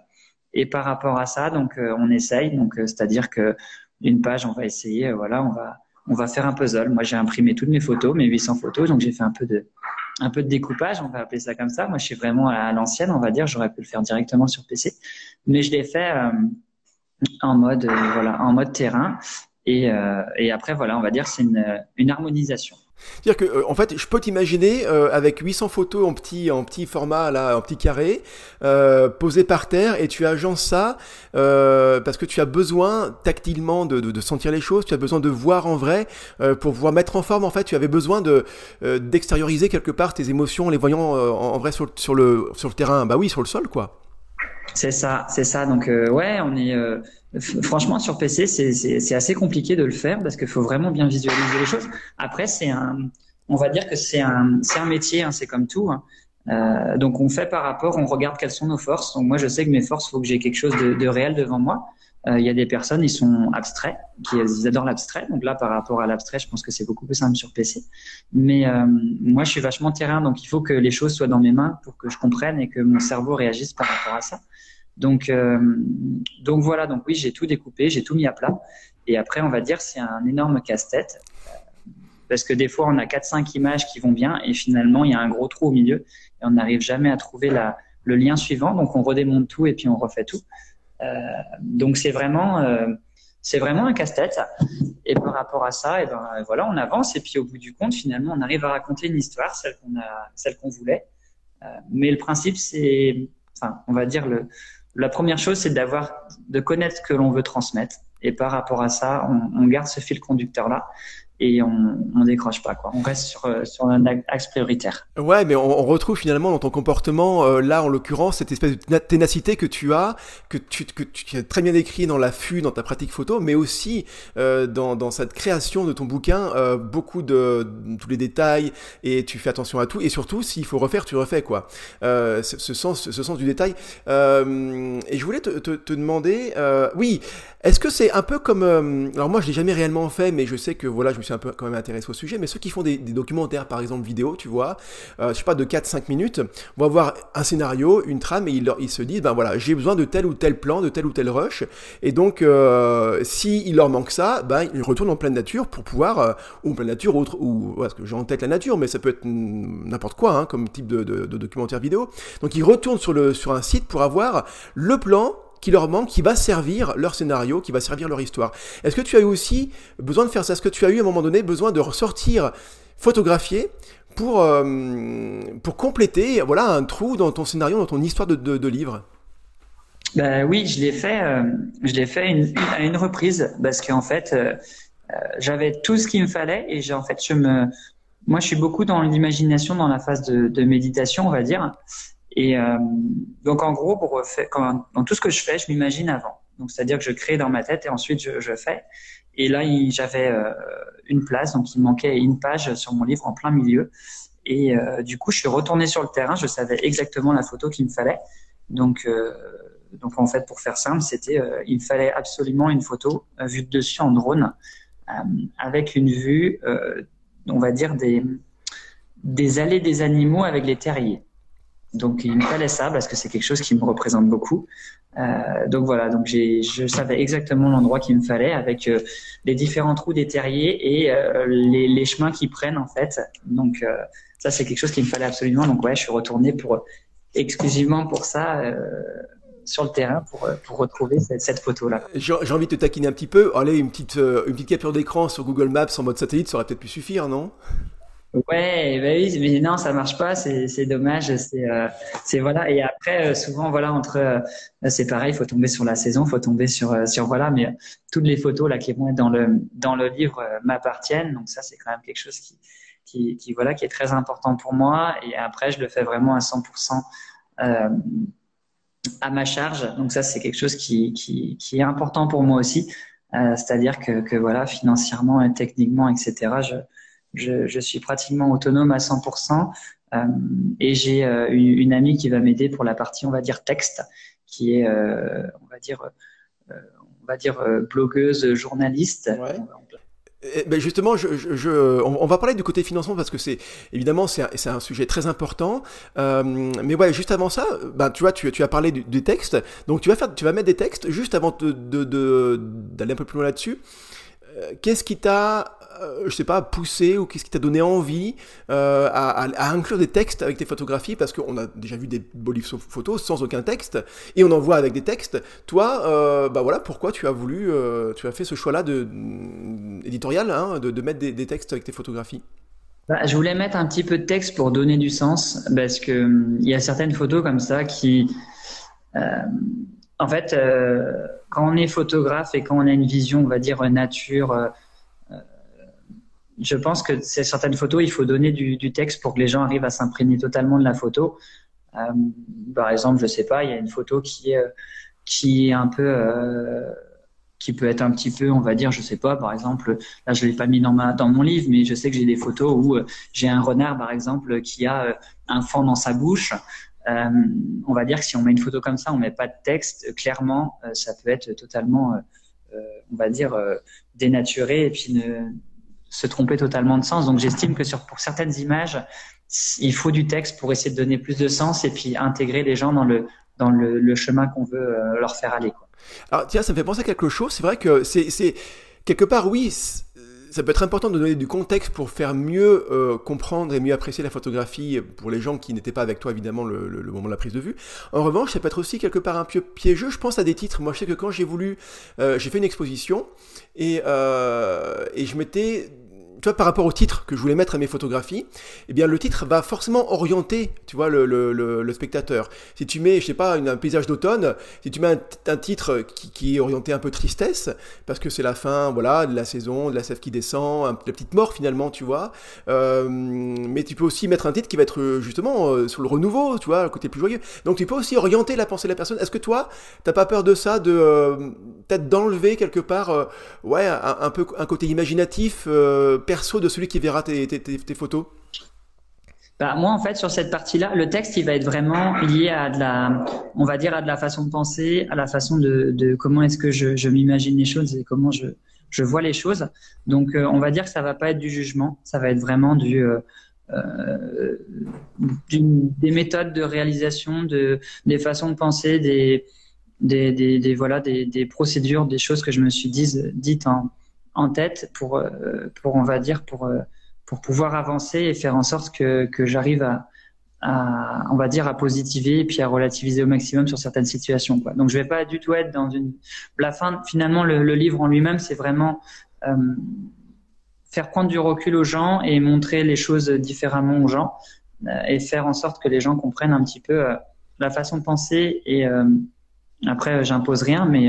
Et par rapport à ça, donc euh, on essaye. Donc euh, c'est-à-dire que une page, on va essayer, voilà, on va on va faire un puzzle. Moi, j'ai imprimé toutes mes photos, mes 800 photos, donc j'ai fait un peu de un peu de découpage, on va appeler ça comme ça. Moi, je suis vraiment à l'ancienne, on va dire. J'aurais pu le faire directement sur PC, mais je l'ai fait euh, en mode euh, voilà, en mode terrain. Et, euh, et après, voilà, on va dire c'est une, une harmonisation. C'est-à-dire que, euh, en fait, je peux t'imaginer euh, avec 800 photos en petit, en petit format, là, en petit carré, euh, posées par terre, et tu agences ça euh, parce que tu as besoin tactilement de, de, de, sentir les choses, tu as besoin de voir en vrai euh, pour pouvoir mettre en forme. En fait, tu avais besoin de d'extérioriser quelque part tes émotions en les voyant en, en, vrai sur le sur le terrain. Bah oui, sur le sol, quoi. C'est ça, c'est ça. Donc ouais, on est Franchement, sur PC, c'est assez compliqué de le faire parce qu'il faut vraiment bien visualiser les choses. Après, c'est un, on va dire que c'est un, c'est un métier, hein, c'est comme tout. Hein. Euh, donc, on fait par rapport, on regarde quelles sont nos forces. Donc, moi, je sais que mes forces, faut que j'ai quelque chose de, de, réel devant moi. Euh, il y a des personnes, ils sont abstraits, qui ils adorent l'abstrait. Donc là, par rapport à l'abstrait, je pense que c'est beaucoup plus simple sur PC. Mais euh, moi, je suis vachement terrain, donc il faut que les choses soient dans mes mains pour que je comprenne et que mon cerveau réagisse par rapport à ça. Donc, donc voilà. Donc oui, j'ai tout découpé, j'ai tout mis à plat. Et après, on va dire, c'est un énorme casse-tête parce que des fois, on a 4-5 images qui vont bien et finalement, il y a un gros trou au milieu et on n'arrive jamais à trouver la, le lien suivant. Donc, on redémonte tout et puis on refait tout. Euh, donc, c'est vraiment, euh, c'est vraiment un casse-tête. Et par rapport à ça, et ben voilà, on avance et puis au bout du compte, finalement, on arrive à raconter une histoire, celle qu'on a, celle qu'on voulait. Euh, mais le principe, c'est, enfin, on va dire le, la première chose, c'est d'avoir, de connaître ce que l'on veut transmettre. Et par rapport à ça, on, on garde ce fil conducteur là et on, on décroche pas quoi. On reste sur euh, sur un axe prioritaire. Ouais, mais on, on retrouve finalement dans ton comportement euh, là en l'occurrence cette espèce de ténacité que tu as, que tu que tu as très bien écrit dans l'affût, dans ta pratique photo, mais aussi euh, dans dans cette création de ton bouquin, euh, beaucoup de, de, tous les détails et tu fais attention à tout et surtout s'il faut refaire, tu refais quoi. ce, ce, sens ce sens du détail. et je voulais te, te, te demander, oui, est-ce que c'est un peu comme alors moi je l'ai jamais réellement fait, mais je sais que voilà je me un peu quand même intéressé au sujet, mais ceux qui font des, documentaires, par exemple vidéo, tu vois, euh, je sais pas, de 4-5 minutes, vont avoir un scénario, une trame, et ils, ils se disent, ben voilà, j'ai besoin de tel ou tel plan, de tel ou tel rush, et donc, euh, s'il leur manque ça, ben, ils retournent en pleine nature pour pouvoir, euh, ou en pleine nature, autre, ou, parce que j'ai en tête la nature, mais ça peut être n'importe quoi, hein, comme type de, de, de documentaire vidéo. Donc, ils retournent sur, le, sur un site pour avoir le plan qui leur manque, qui va servir leur scénario, qui va servir leur histoire. Est-ce que tu as eu aussi besoin de faire ça? Est-ce que tu as eu à un moment donné besoin de ressortir photographier pour, euh, pour compléter voilà, un trou dans ton scénario, dans ton histoire de, livre? Ben oui, je l'ai fait, euh, je l'ai fait à une reprise parce qu'en fait, euh, j'avais tout ce qu'il me fallait et j'ai en fait, je me, moi, je suis beaucoup dans l'imagination, dans la phase de, de méditation, on va dire. Et euh, donc en gros, pour faire, quand, dans tout ce que je fais, je m'imagine avant. Donc c'est-à-dire que je crée dans ma tête et ensuite je, je fais. Et là, j'avais euh, une place, donc il manquait une page sur mon livre en plein milieu. Et euh, du coup, je suis retourné sur le terrain. Je savais exactement la photo qu'il me fallait. Donc, euh, donc en fait, pour faire simple, c'était, euh, il fallait absolument une photo euh, vue de dessus en drone, avec une vue, on va dire des des allées des animaux avec les terriers. Donc il me fallait ça parce que c'est quelque chose qui me représente beaucoup. Euh, donc voilà, donc je savais exactement l'endroit qu'il me fallait avec euh, les différents trous des terriers et euh, les, chemins qui prennent en fait. Donc ça c'est quelque chose qu'il me fallait absolument. Donc ouais, je suis retourné pour exclusivement pour ça sur le terrain pour, pour retrouver cette, cette photo-là. J'ai envie de te taquiner un petit peu. Allez, une petite, une petite capture d'écran sur Google Maps en mode satellite, ça aurait peut-être pu suffire, non? Ouais, bah oui, mais non, ça marche pas, c'est dommage, c'est euh, c'est voilà. Et après, euh, souvent voilà entre, euh, c'est pareil, faut tomber sur la saison, faut tomber sur euh, sur voilà. Mais toutes les photos là qui vont être dans le dans le livre euh, m'appartiennent, donc ça c'est quand même quelque chose qui qui qui voilà qui est très important pour moi. Et après, je le fais vraiment à 100% à ma charge. Donc ça c'est quelque chose qui qui qui est important pour moi aussi. C'est-à-dire que que voilà financièrement et techniquement etc. Je je, je, suis pratiquement autonome à 100%. Euh, et j'ai euh, une, une, amie qui va m'aider pour la partie, on va dire, texte, qui est, euh, on va dire, on va dire blogueuse, journaliste. Ouais. Ben justement, je, je, je, on, va parler du côté financement parce que c'est évidemment c'est un, un, sujet très important. Euh, mais ouais, juste avant ça, ben tu vois, tu, tu as parlé du, du, texte, donc tu vas faire, tu vas mettre des textes juste avant d'aller de, de, de, un peu plus loin là-dessus. Euh, Qu'est-ce qui t'a euh, je sais pas, poussé ou qu'est-ce qui t'a donné envie euh, à, inclure des textes avec tes photographies? Parce qu'on a déjà vu des beaux photos sans aucun texte et on en voit avec des textes. Toi, euh, bah voilà, pourquoi tu as voulu, tu as fait ce choix-là de, mm, éditorial, hein, de, mettre des, textes avec tes photographies? Bah, je voulais mettre un petit peu de texte pour donner du sens parce que mm, il y a certaines photos comme ça qui, en fait, quand on est photographe et quand on a une vision, on va dire nature je pense que c'est certaines photos, il faut donner du, texte pour que les gens arrivent à s'imprégner totalement de la photo. Euh, par exemple, je sais pas, il y a une photo qui est un peu euh, qui peut être un petit peu, on va dire, je sais pas, par exemple, là je l'ai pas mis dans mon livre, mais je sais que j'ai des photos où euh, j'ai un renard, par exemple, qui a euh, un fan dans sa bouche. Euh, on va dire que si on met une photo comme ça, on met pas de texte, clairement, ça peut être totalement, on va dire, dénaturé et puis se tromper totalement de sens. Donc j'estime que pour certaines images, il faut du texte pour essayer de donner plus de sens et puis intégrer les gens dans le, dans le, chemin qu'on veut leur faire aller. Alors tiens, ça me fait penser à quelque chose. C'est vrai que c'est quelque part, oui, ça peut être important de donner du contexte pour faire mieux euh, comprendre et mieux apprécier la photographie pour les gens qui n'étaient pas avec toi, évidemment, le, moment de la prise de vue. En revanche, ça peut être aussi quelque part un peu piégeux. Je pense à des titres. Moi, je sais que quand j'ai voulu, euh, j'ai fait une exposition et, euh, et je m'étais tu vois, par rapport au titre que je voulais mettre à mes photographies, eh bien, le titre va forcément orienter, tu vois, le, le, le, spectateur. Si tu mets, je sais pas, un paysage d'automne, si tu mets un, titre qui, qui, est orienté un peu tristesse, parce que c'est la fin, voilà, de la saison, de la sève qui descend, un, la petite mort finalement, tu vois. Euh, mais tu peux aussi mettre un titre qui va être justement euh, sur le renouveau, tu vois, le côté plus joyeux. Donc tu peux aussi orienter la pensée de la personne. Est-ce que toi, t'as pas peur de ça, de euh, peut-être d'enlever quelque part, euh, ouais, un, un, peu un côté imaginatif perso de celui qui verra tes, photos bah, moi, en fait, sur cette partie-là, le texte, il va être vraiment lié à de la, on va dire, à de la façon de penser, à la façon de, comment est-ce que je, m'imagine les choses et comment je, je vois les choses. Donc, euh, on va dire que ça va pas être du jugement, ça va être vraiment du, euh, euh, des méthodes de réalisation, de, des façons de penser, des, des, des, voilà, des, des, procédures, des choses que je me suis dit, dites en, en tête pour, euh, pour on va dire, pour, euh, pour pouvoir avancer et faire en sorte que, que j'arrive à, à, on va dire, à positiver et puis à relativiser au maximum sur certaines situations. Quoi. Donc, je vais pas du tout être dans une. La fin, finalement, le, livre en lui-même, c'est vraiment euh, faire prendre du recul aux gens et montrer les choses différemment aux gens et faire en sorte que les gens comprennent un petit peu la façon de penser et après, j'impose rien, mais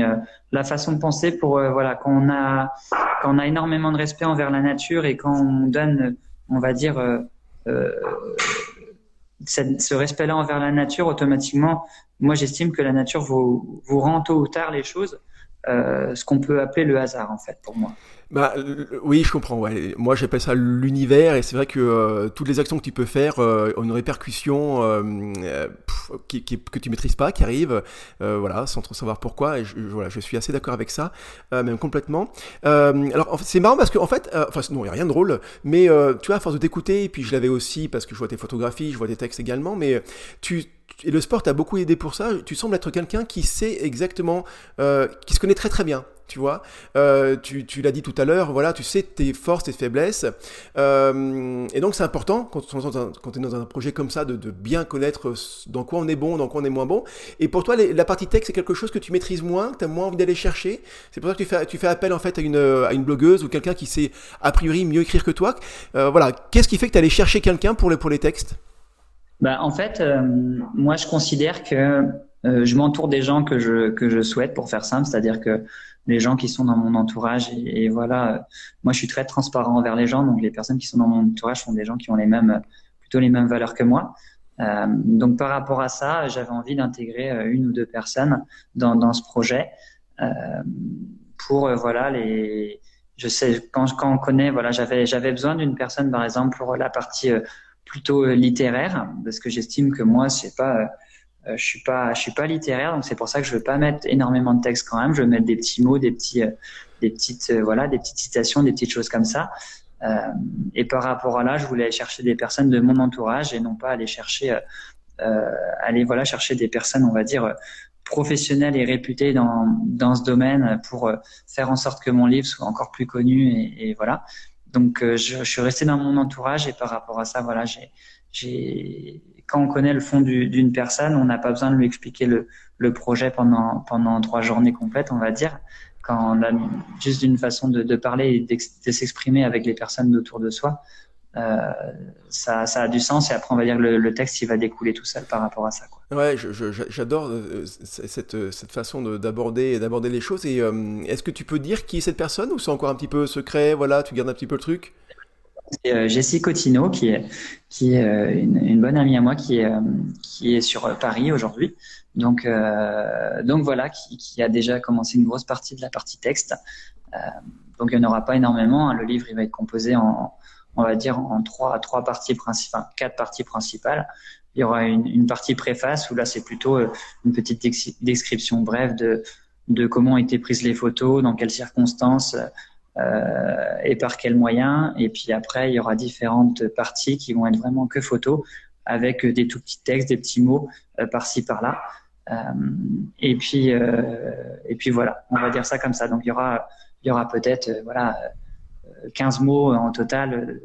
la façon de penser pour voilà quand on a quand on a énormément de respect envers la nature et quand on donne, on va dire, euh, euh, ce respect-là envers la nature, automatiquement, moi j'estime que la nature vous, vous rend tôt ou tard les choses, euh, ce qu'on peut appeler le hasard en fait pour moi. Bah oui, je comprends. Ouais. Moi, j'appelle ça l'univers, et c'est vrai que euh, toutes les actions que tu peux faire euh, ont une répercussion euh, que tu maîtrises pas, qui arrive, voilà, sans trop savoir pourquoi. Et je, voilà, je suis assez d'accord avec ça, même complètement. alors, c'est marrant parce que en fait, enfin non, il y a rien de drôle, mais tu vois, à force de t'écouter, et puis je l'avais aussi parce que je vois tes photographies, je vois tes textes également, mais tu et le sport t'a beaucoup aidé pour ça. Tu sembles être quelqu'un qui sait exactement, qui se connaît très très bien tu vois. Euh, tu, tu l'as dit tout à l'heure, voilà, tu sais tes forces, tes faiblesses. Euh, et donc c'est important quand, tu es dans un projet comme ça de, bien connaître dans quoi on est bon, dans quoi on est moins bon. Et pour toi, la partie texte, c'est quelque chose que tu maîtrises moins, que tu as moins envie d'aller chercher. C'est pour ça que tu fais, tu fais appel en fait à une, à une blogueuse ou quelqu'un qui sait a priori mieux écrire que toi. Euh, voilà, qu'est-ce qui fait que tu allais chercher quelqu'un pour les, pour les textes? Bah, En fait, moi je considère que je m'entoure des gens que je, que je souhaite pour faire simple, c'est-à-dire que les gens qui sont dans mon entourage. Et, voilà, euh, moi, je suis très transparent envers les gens. Donc, les personnes qui sont dans mon entourage sont des gens qui ont les mêmes, plutôt les mêmes valeurs que moi. Euh, donc, par rapport à ça, j'avais envie d'intégrer euh, une ou deux personnes dans, dans ce projet euh, pour, euh, voilà, les. Je sais quand, quand on connaît, voilà, j'avais j'avais besoin d'une personne, par exemple, pour la partie plutôt littéraire, parce que j'estime que moi, c'est pas euh, je suis pas, je suis pas littéraire, donc c'est pour ça que je veux pas mettre énormément de texte quand même. Je veux mettre des petits mots, des petits, euh, des petites, euh, voilà, des petites citations, des petites choses comme ça. Euh, et par rapport à là, je voulais aller chercher des personnes de mon entourage et non pas aller chercher, euh, aller voilà chercher des personnes, on va dire professionnelles et réputées dans dans ce domaine pour faire en sorte que mon livre soit encore plus connu et, et voilà. Donc je, je, suis resté dans mon entourage et par rapport à ça, voilà, j'ai j'ai quand on connaît le fond d'une personne, on n'a pas besoin de lui expliquer le, projet pendant, trois journées complètes, on va dire. Quand on a juste une façon de, parler et de s'exprimer avec les personnes autour de soi, euh, ça, a du sens et après on va dire que le, texte il va découler tout seul par rapport à ça. Ouais, j'adore euh, cette, cette façon d'aborder les choses. Et euh, est-ce que tu peux dire qui est cette personne ou c'est encore un petit peu secret? Voilà, tu gardes un petit peu le truc? C'est euh, Jessie Cotino, qui est, qui est euh, une, bonne amie à moi, qui est, euh, qui est sur Paris aujourd'hui. Donc, euh, donc voilà, qui, qui, a déjà commencé une grosse partie de la partie texte. Donc il n'y en aura pas énormément. Hein. Le livre, il va être composé en, on va dire, en trois, trois parties principales, quatre parties principales. Il y aura une, une partie préface où là, c'est plutôt une petite description brève de, de comment ont été prises les photos, dans quelles circonstances, euh, et par quels moyens. Et puis après, il y aura différentes parties qui vont être vraiment que photos avec des tout petits textes, des petits mots euh, par-ci par-là. et puis et puis voilà, on va dire ça comme ça. Donc il y aura il y aura peut-être voilà 15 mots en total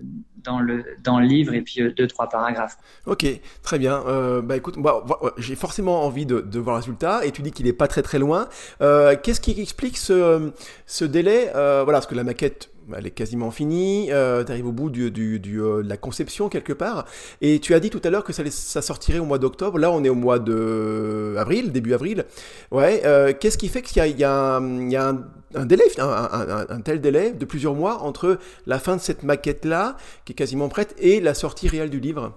dans le, dans le livre et puis euh, deux, trois paragraphes. Ok, très bien. Euh, bah écoute, bah, j'ai forcément envie de, voir le résultat et tu dis qu'il n'est pas très très loin. Euh, Qu'est-ce qui explique ce, ce délai? Euh, Voilà, parce que la maquette elle est quasiment finie, euh, tu arrives au bout euh, de la conception quelque part, et tu as dit tout à l'heure que ça, sortirait au mois d'octobre, là on est au mois de avril, début avril, ouais, euh, qu'est-ce qui fait qu'il y a, un, tel délai de plusieurs mois entre la fin de cette maquette-là, qui est quasiment prête, et la sortie réelle du livre?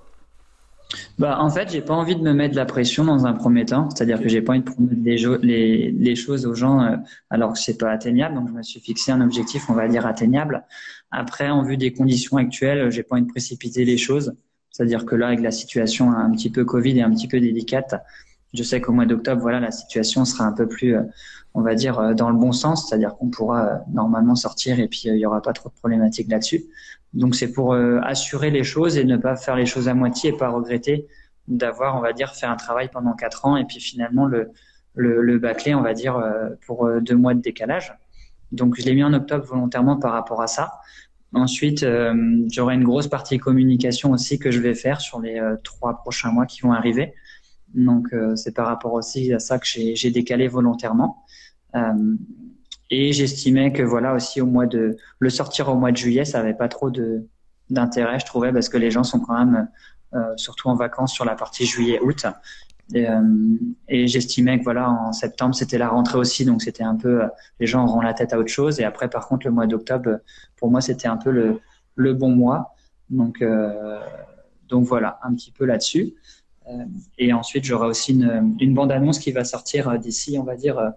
Bah, en fait, j'ai pas envie de me mettre de la pression dans un premier temps. C'est-à-dire que j'ai pas envie de promettre les, les, les, choses aux gens euh, alors que c'est pas atteignable. Donc, je me suis fixé un objectif, on va dire, atteignable. Après, en vue des conditions actuelles, j'ai pas envie de précipiter les choses. C'est-à-dire que là, avec la situation un petit peu Covid et un petit peu délicate, je sais qu'au mois d'octobre, voilà, la situation sera un peu plus, euh, on va dire, euh, dans le bon sens, c'est-à-dire qu'on pourra euh, normalement sortir et puis il y aura pas trop de problématiques là-dessus. Donc c'est pour assurer les choses et ne pas faire les choses à moitié et pas regretter d'avoir, on va dire, fait un travail pendant quatre ans et puis finalement le, le, le bâcler, on va dire, pour deux mois de décalage. Donc je l'ai mis en octobre volontairement par rapport à ça. Ensuite, j'aurai une grosse partie communication aussi que je vais faire sur les trois prochains mois qui vont arriver. Donc euh, c'est par rapport aussi à ça que j'ai décalé volontairement. Euh, et j'estimais que voilà aussi au mois de le sortir au mois de juillet, ça avait pas trop de d'intérêt, je trouvais, parce que les gens sont quand même euh, surtout en vacances sur la partie juillet-août. Et, euh, et j'estimais que voilà en septembre c'était la rentrée aussi, donc c'était un peu les gens auront la tête à autre chose. Et après par contre le mois d'octobre pour moi c'était un peu le, le bon mois. Donc euh, donc voilà un petit peu là-dessus. Euh, et ensuite, j'aurai aussi une, une bande-annonce qui va sortir euh, d'ici, on va dire, euh,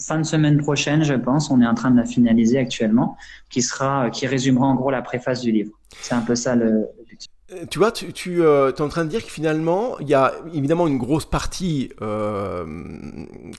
fin de semaine prochaine, je pense. On est en train de la finaliser actuellement, qui sera, qui résumera en gros la préface du livre. C'est un peu ça le, euh, tu vois, tu, euh, es en train de dire que finalement, il y a évidemment une grosse partie euh,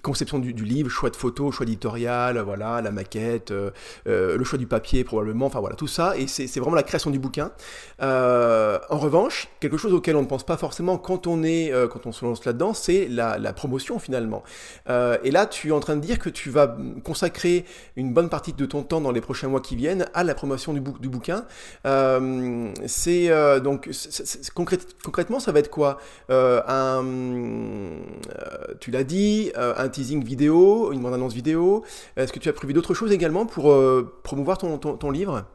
conception du, livre, choix de photos, choix éditorial, voilà, la maquette, euh, le choix du papier probablement, enfin voilà, tout ça, et c'est vraiment la création du bouquin. En revanche, quelque chose auquel on ne pense pas forcément quand on est, quand on se lance là-dedans, c'est la, la, promotion finalement. et là, tu es en train de dire que tu vas consacrer une bonne partie de ton temps dans les prochains mois qui viennent à la promotion du, bou du bouquin. c'est donc concrètement, ça va être quoi? Euh, euh, Tu l'as dit, euh, un teasing vidéo, une bande-annonce vidéo. Est-ce que tu as prévu d'autres choses également pour promouvoir ton, livre?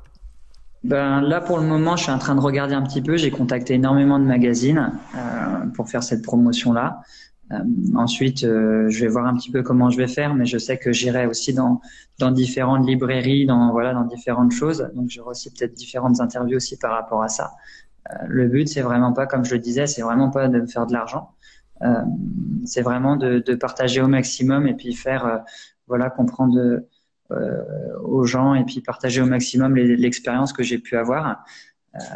Ben, là, pour le moment, je suis en train de regarder un petit peu. J'ai contacté énormément de magazines pour faire cette promotion-là. Ensuite, je vais voir un petit peu comment je vais faire, mais je sais que j'irai aussi dans dans différentes librairies, dans voilà, dans différentes choses. Donc, j'aurai aussi peut-être différentes interviews aussi par rapport à ça. Euh, le but, c'est vraiment pas, comme je le disais, c'est vraiment pas de me faire de l'argent. Euh, c'est vraiment de, de, partager au maximum et puis faire, euh, voilà, comprendre aux gens et puis partager au maximum l'expérience que j'ai pu avoir.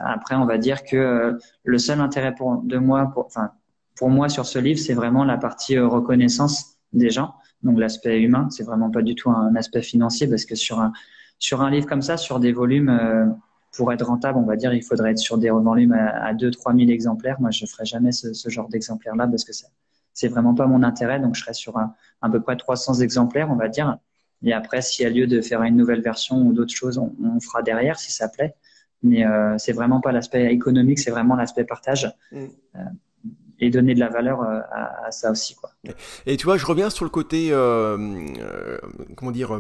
après, on va dire que le seul intérêt pour, de moi, pour, enfin, pour moi sur ce livre, c'est vraiment la partie reconnaissance des gens. Donc l'aspect humain, c'est vraiment pas du tout un aspect financier parce que sur un sur un livre comme ça, sur des volumes pour être rentable, on va dire, il faudrait être sur des volumes à, à 2-3 000 exemplaires. Moi, je ne ferai jamais ce, ce genre d'exemplaire-là parce que c'est vraiment pas mon intérêt. Donc, je serai sur un, à peu près 300 exemplaires, on va dire. Et après, s'il y a lieu de faire une nouvelle version ou d'autres choses, on, on, fera derrière si ça plaît. Mais euh, c'est vraiment pas l'aspect économique, c'est vraiment l'aspect partage. Mm. Euh, et donner de la valeur euh, à, à, ça aussi. Quoi. Et tu vois, je reviens sur le côté, euh, euh comment dire,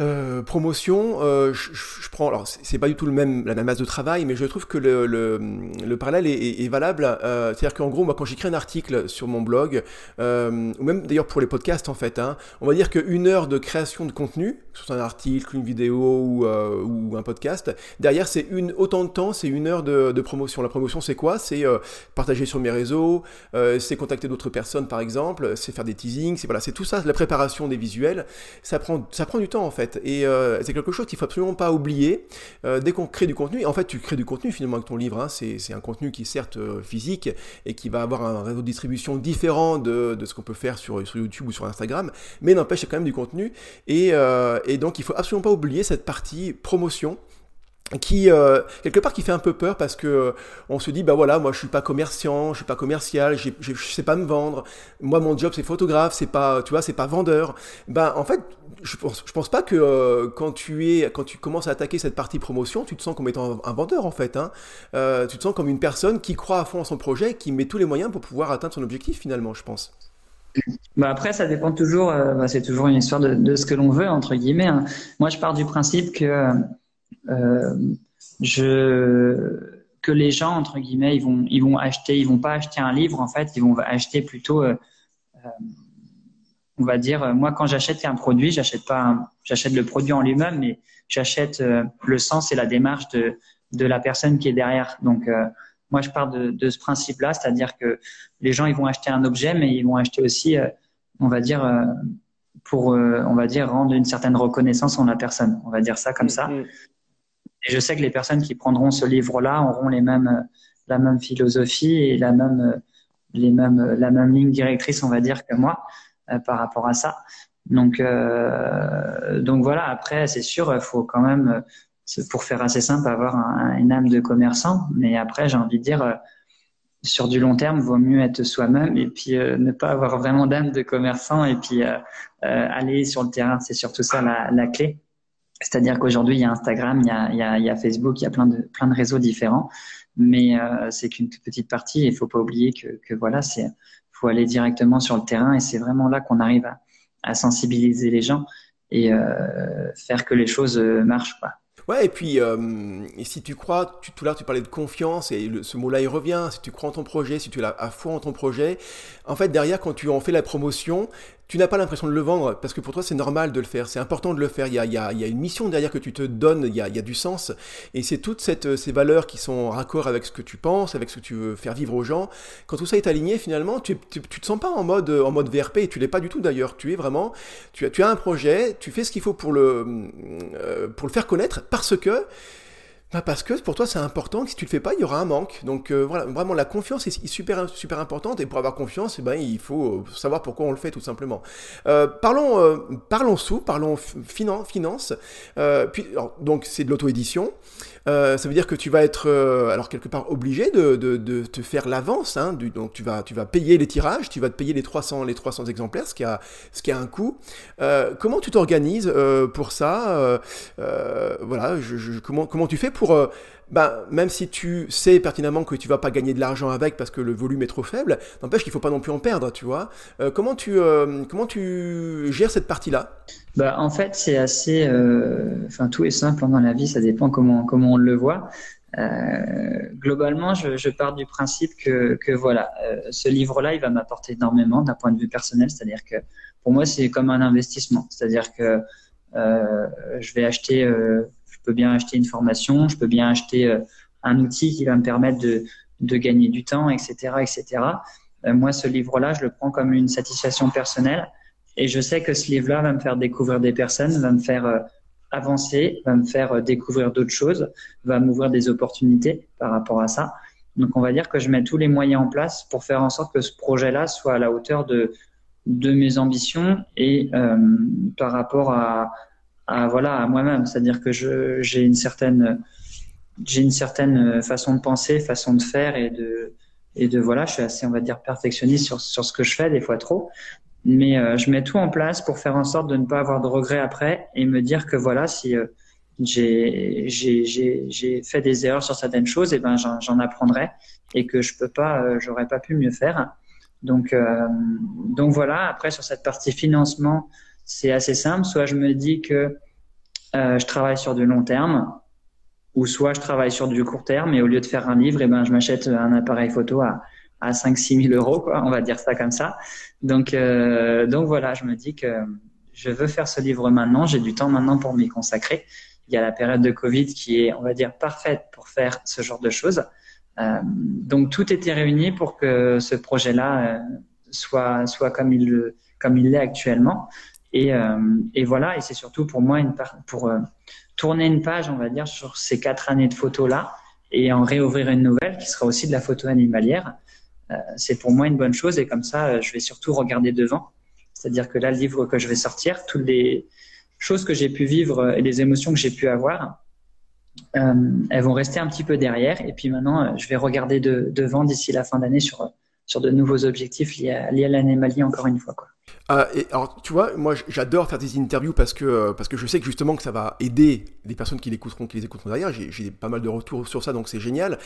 euh, promotion, euh, je, je, prends, alors c'est pas du tout le même, la même masse de travail, mais je trouve que le, le, le parallèle est, valable. Euh, C'est-à-dire qu'en gros, moi, quand j'écris un article sur mon blog, ou même d'ailleurs pour les podcasts en fait, hein, on va dire qu'une heure de création de contenu, que soit un article, une vidéo ou, ou un podcast, derrière c'est une autant de temps, c'est une heure de, de, promotion. La promotion, c'est quoi? C'est partager sur mes réseaux, c'est contacter d'autres personnes par exemple, c'est faire des teasings, c'est voilà, tout ça, la préparation des visuels. Ça prend, ça prend du temps en fait. Et euh, c'est quelque chose qu'il faut absolument pas oublier. Euh, dès qu'on crée du contenu, en fait, tu crées du contenu finalement avec ton livre. Hein, c'est un contenu qui est certes euh, physique et qui va avoir un réseau de distribution différent de, ce qu'on peut faire sur, YouTube ou sur Instagram, mais n'empêche, c'est quand même du contenu. Et, et donc, il faut absolument pas oublier cette partie promotion qui euh, quelque part qui fait un peu peur parce que euh, on se dit bah voilà moi je suis pas commerciant je suis pas commercial je sais pas me vendre moi mon job c'est photographe c'est pas tu vois c'est pas vendeur ben en fait je pense je pense pas que euh, quand tu es quand tu commences à attaquer cette partie promotion tu te sens comme étant un, vendeur en fait hein. tu te sens comme une personne qui croit à fond en son projet qui met tous les moyens pour pouvoir atteindre son objectif finalement je pense bah après, ça dépend toujours. Bah c'est toujours une histoire de, de ce que l'on veut entre guillemets. Hein. Moi, je pars du principe que euh, je que les gens entre guillemets ils vont ils vont acheter ils vont pas acheter un livre en fait ils vont acheter plutôt euh, euh, on va dire moi quand j'achète un produit j'achète pas j'achète le produit en lui-même mais j'achète le sens et la démarche de de la personne qui est derrière. Donc moi je pars de, de ce principe là c'est-à-dire que les gens ils vont acheter un objet mais ils vont acheter aussi on va dire pour on va dire rendre une certaine reconnaissance en la personne. On va dire ça comme ça. mm-hmm. Et je sais que les personnes qui prendront ce livre-là auront les mêmes, la même philosophie et la même, les mêmes, la même ligne directrice, on va dire, que moi euh, par rapport à ça. Donc, euh, donc voilà. Après, c'est sûr, il faut quand même, pour faire assez simple, avoir une âme de commerçant. Mais après, j'ai envie de dire, euh, sur du long terme, vaut mieux être soi-même et puis euh, ne pas avoir vraiment d'âme de commerçant et puis aller sur le terrain. C'est surtout ça la clé. C'est-à-dire qu'aujourd'hui, il y a Instagram, il y a, Facebook, il y a plein de, réseaux différents, mais euh, c'est qu'une petite partie. Il faut pas oublier que, voilà, c'est faut aller directement sur le terrain et c'est vraiment là qu'on arrive à, à, sensibiliser les gens et euh, faire que les choses euh, marchent. Quoi. Ouais, et puis, si tu crois, tout l'heure tu parlais de confiance, et ce mot-là il revient, si tu crois en ton projet, si tu es à fond en ton projet, en fait derrière quand tu en fais la promotion, tu n'as pas l'impression de le vendre parce que pour toi c'est normal de le faire, c'est important de le faire. Il y a, une mission derrière que tu te donnes, il y a, du sens et c'est toutes cette, ces valeurs qui sont en raccord avec ce que tu penses, avec ce que tu veux faire vivre aux gens. Quand tout ça est aligné, finalement, tu, tu, tu te sens pas en mode, VRP et tu l'es pas du tout d'ailleurs. Tu es vraiment, tu as, un projet, tu fais ce qu'il faut pour le, euh, pour le faire connaître parce que bah, parce que pour toi c'est important que si tu le fais pas, il y aura un manque. Donc euh, voilà, vraiment la confiance est super super importante et pour avoir confiance, eh ben, il faut euh, savoir pourquoi on le fait tout simplement. Euh, parlons parlons sous, parlons finance finance. puis donc c'est de l'auto-édition. Euh, ça veut dire que tu vas être, euh, alors quelque part, obligé de, te faire l'avance. Hein, donc tu vas, payer les tirages, tu vas te payer les 300, les 300 exemplaires, ce qui a, un coût. Euh, comment tu t'organises pour ça Voilà, comment tu fais pour ben, même si tu sais pertinemment que tu vas pas gagner de l'argent avec parce que le volume est trop faible, n'empêche qu'il faut pas non plus en perdre, tu vois. Euh, comment tu euh, comment tu gères cette partie-là? Bah en fait c'est assez, euh, enfin tout est simple hein, dans la vie, ça dépend comment comment on le voit. globalement, je, je, pars du principe que, que voilà, ce livre-là, il va m'apporter énormément d'un point de vue personnel, c'est-à-dire que pour moi c'est comme un investissement, c'est-à-dire que je vais acheter je peux bien acheter une formation, je peux bien acheter euh, un outil qui va me permettre de, gagner du temps, etc., etc. Euh, moi, ce livre-là, je le prends comme une satisfaction personnelle et je sais que ce livre-là va me faire découvrir des personnes, va me faire euh, avancer, va me faire découvrir d'autres choses, va m'ouvrir des opportunités par rapport à ça. Donc, on va dire que je mets tous les moyens en place pour faire en sorte que ce projet-là soit à la hauteur de, mes ambitions et par rapport à, à voilà à moi-même, c'est-à-dire que je j'ai une certaine j'ai une certaine façon de penser, façon de faire et de et de voilà, je suis assez on va dire perfectionniste sur sur ce que je fais des fois trop, mais euh, je mets tout en place pour faire en sorte de ne pas avoir de regrets après et me dire que voilà si euh, j'ai j'ai j'ai fait des erreurs sur certaines choses et ben j'en apprendrai et que je peux pas euh, j'aurais pas pu mieux faire. Donc euh, donc voilà, après sur cette partie financement c'est assez simple. Soit je me dis que euh, je travaille sur du long terme, ou soit je travaille sur du court terme, et au lieu de faire un livre, eh ben, je m'achète un appareil photo à, à 5-6 000 euros, on va dire ça comme ça. Donc, euh, donc voilà, je me dis que je veux faire ce livre maintenant, j'ai du temps maintenant pour m'y consacrer. Il y a la période de Covid qui est, on va dire, parfaite pour faire ce genre de choses. Euh, donc tout était réuni pour que ce projet-là soit, soit comme il, comme il l'est actuellement. Et, euh, et voilà, et c'est surtout pour moi une pour euh, tourner une page, on va dire, sur ces quatre années de photos là, et en réouvrir une nouvelle qui sera aussi de la photo animalière. Euh, c'est pour moi une bonne chose, et comme ça, je vais surtout regarder devant. C'est-à-dire que là, le livre que je vais sortir, toutes les choses que j'ai pu vivre et les émotions que j'ai pu avoir, elles vont rester un petit peu derrière. Et puis maintenant, je vais regarder devant d'ici la fin d'année sur, sur de nouveaux objectifs liés à, liés à l'animalie, encore une fois. Quoi. Euh, et alors, tu vois, moi j'adore faire des interviews parce que, euh, parce que je sais que justement que ça va aider les personnes qui l'écouteront, qui les écouteront derrière. J'ai pas mal de retours sur ça, donc c'est génial.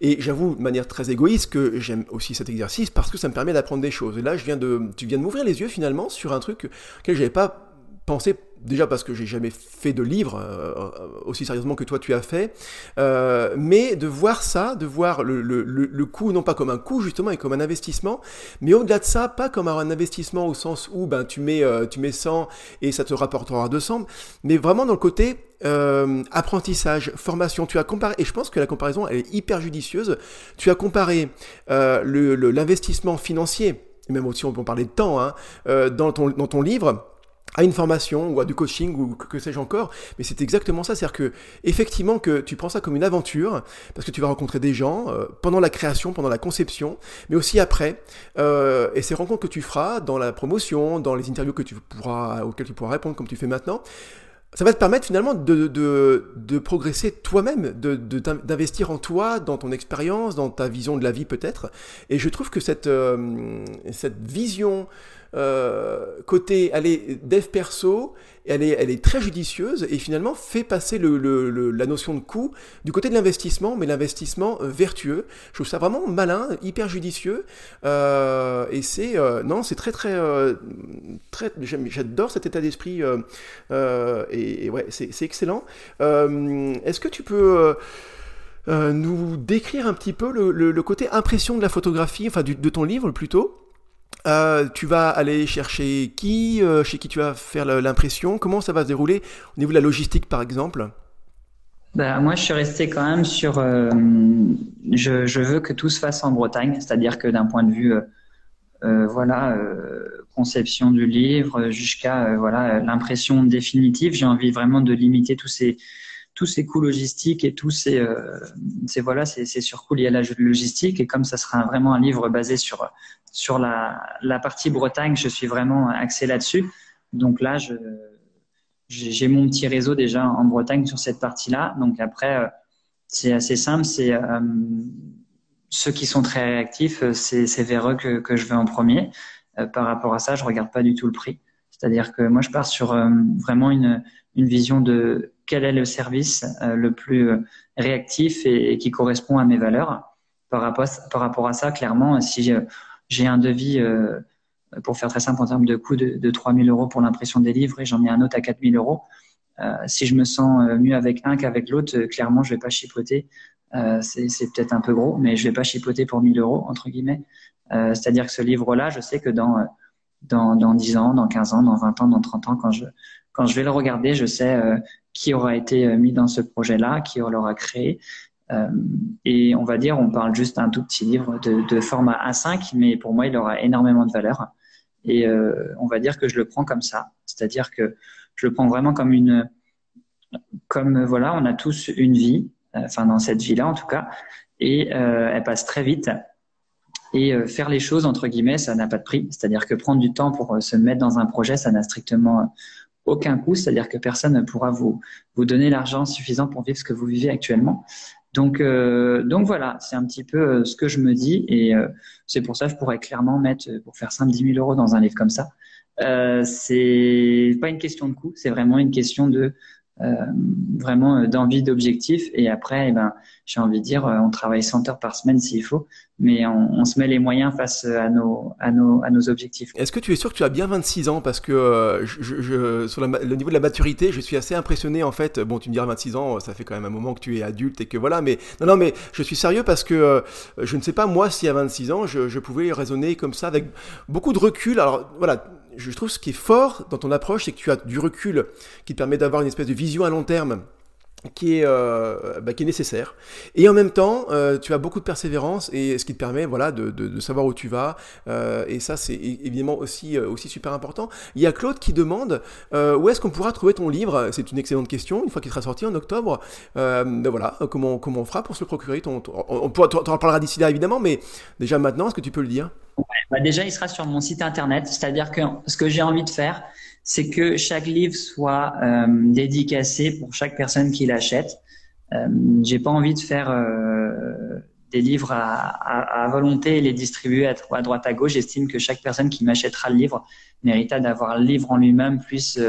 Et j'avoue de manière très égoïste que j'aime aussi cet exercice parce que ça me permet d'apprendre des choses. Et là, je viens de, tu viens de m'ouvrir les yeux finalement sur un truc auquel j'avais pas pensé déjà parce que j'ai jamais fait de livre euh, aussi sérieusement que toi tu as fait, euh, mais de voir ça, de voir le, le, coût non pas comme un coût justement et comme un investissement, mais au-delà de ça, pas comme un investissement au sens où ben tu mets euh, tu mets 100 et ça te rapportera 200, mais vraiment dans le côté apprentissage, formation. Tu as comparé et je pense que la comparaison elle est hyper judicieuse. Tu as comparé l'investissement financier, même aussi on peut parler de temps, hein, dans ton dans ton livre à une formation ou à du coaching ou que, sais-je encore, mais c'est exactement ça, c'est-à-dire que effectivement que tu prends ça comme une aventure parce que tu vas rencontrer des gens euh, pendant la création, pendant la conception, mais aussi après, euh, et ces rencontres que tu feras dans la promotion, dans les interviews que tu pourras auxquelles tu pourras répondre comme tu fais maintenant, ça va te permettre finalement de, de, progresser toi-même, de, d'investir en toi, dans ton expérience, dans ta vision de la vie peut-être. Et je trouve que cette, euh, cette vision côté, elle est dev perso, elle est, très judicieuse et finalement fait passer la notion de coût du côté de l'investissement, mais l'investissement euh, vertueux. Je trouve ça vraiment malin, hyper judicieux. Euh, et c'est euh, non, c'est très très très. J'adore cet état d'esprit et, ouais, c'est excellent. Est-ce que tu peux nous décrire un petit peu le, côté impression de la photographie, enfin de ton livre plutôt? Euh, tu vas aller chercher qui, euh, chez qui tu vas faire l'impression? Comment ça va se dérouler au niveau de la logistique, par exemple? Ben, Moi, je suis resté quand même sur. Euh, je, veux que tout se fasse en Bretagne, c'est-à-dire que d'un point de vue, voilà, conception du livre jusqu'à l'impression définitive, j'ai envie vraiment de limiter tous ces tous ces coûts logistiques et tous ces, euh, ces voilà ces, ces surcoûts liés à la logistique. Et comme ça sera vraiment un livre basé sur sur la, la partie Bretagne je suis vraiment axé là-dessus. Donc là je j'ai mon petit réseau déjà en Bretagne sur cette partie-là. Donc après euh, c'est assez simple. C'est euh, ceux qui sont très réactifs c'est vers eux que, que je vais en premier. Par rapport à ça je regarde pas du tout le prix. C'est-à-dire que moi je pars sur vraiment une une vision de quel est le service euh, le plus euh, réactif et, qui correspond à mes valeurs. Par rapport, à ça, clairement, si j'ai un devis, euh, pour faire très simple en termes de coût, de, de 3 000 euros pour l'impression des livres et j'en ai un autre à 4 000 euros, si je me sens mieux avec un qu'avec l'autre, clairement, je vais pas chipoter. c'est peut-être un peu gros, mais je vais pas chipoter pour 1000 euros, entre guillemets. C'est-à-dire que ce livre-là, je sais que dans, dans, dans 10 ans, dans 15 ans, dans 20 ans, dans 30 ans, quand je, quand je vais le regarder, je sais euh, qui aura été euh, mis dans ce projet-là, qui l'aura créé. Euh, et on va dire, on parle juste d'un tout petit livre de, de, format A5, mais pour moi, il aura énormément de valeur. Et on va dire que je le prends comme ça, c'est-à-dire que je le prends vraiment comme une, comme voilà, on a tous une vie, enfin dans cette vie-là en tout cas, et elle passe très vite. Et faire les choses entre guillemets, ça n'a pas de prix. C'est-à-dire que prendre du temps pour se mettre dans un projet, ça n'a strictement aucun coût, c'est-à-dire que personne ne pourra vous, vous donner l'argent suffisant pour vivre ce que vous vivez actuellement. Donc, euh, donc voilà, c'est un petit peu euh, ce que je me dis et euh, c'est pour ça que je pourrais clairement mettre, pour faire simple, 10 000 euros dans un livre comme ça. Euh, c'est pas une question de coût, c'est vraiment une question de euh, vraiment euh, d'envie, d'objectif. Et après, eh ben, j'ai envie de dire, euh, on travaille 100 heures par semaine s'il faut, mais on, on, se met les moyens face à nos, à nos, à nos objectifs. Est-ce que tu es sûr que tu as bien 26 ans? Parce que je, je, sur le niveau de la maturité, je suis assez impressionné en fait. Bon, tu me diras 26 ans, ça fait quand même un moment que tu es adulte et que voilà, mais non, non, mais je suis sérieux parce que je ne sais pas moi si à 26 ans, je, je pouvais raisonner comme ça avec beaucoup de recul. Alors voilà je trouve ce qui est fort dans ton approche, c'est que tu as du recul qui te permet d'avoir une espèce de vision à long terme qui est, euh, bah, qui est nécessaire. Et en même temps, euh, tu as beaucoup de persévérance et ce qui te permet voilà, de, de, de savoir où tu vas. Euh, et ça, c'est évidemment aussi, euh, aussi super important. Il y a Claude qui demande euh, où est-ce qu'on pourra trouver ton livre? C'est une excellente question. Une fois qu'il sera sorti en octobre, ben voilà, comment, comment on fera pour se le procurer ton, On, on, on en parlera d'ici là, évidemment, mais déjà maintenant, est-ce que tu peux le dire? Ouais, bah Déjà, il sera sur mon site internet. C'est-à-dire que ce que j'ai envie de faire, c'est que chaque livre soit euh, dédicacé pour chaque personne qui l'achète. j'ai pas envie de faire des livres à, volonté et les distribuer à, à, droite à gauche. J'estime que chaque personne qui m'achètera le livre mérite d'avoir le livre en lui-même plus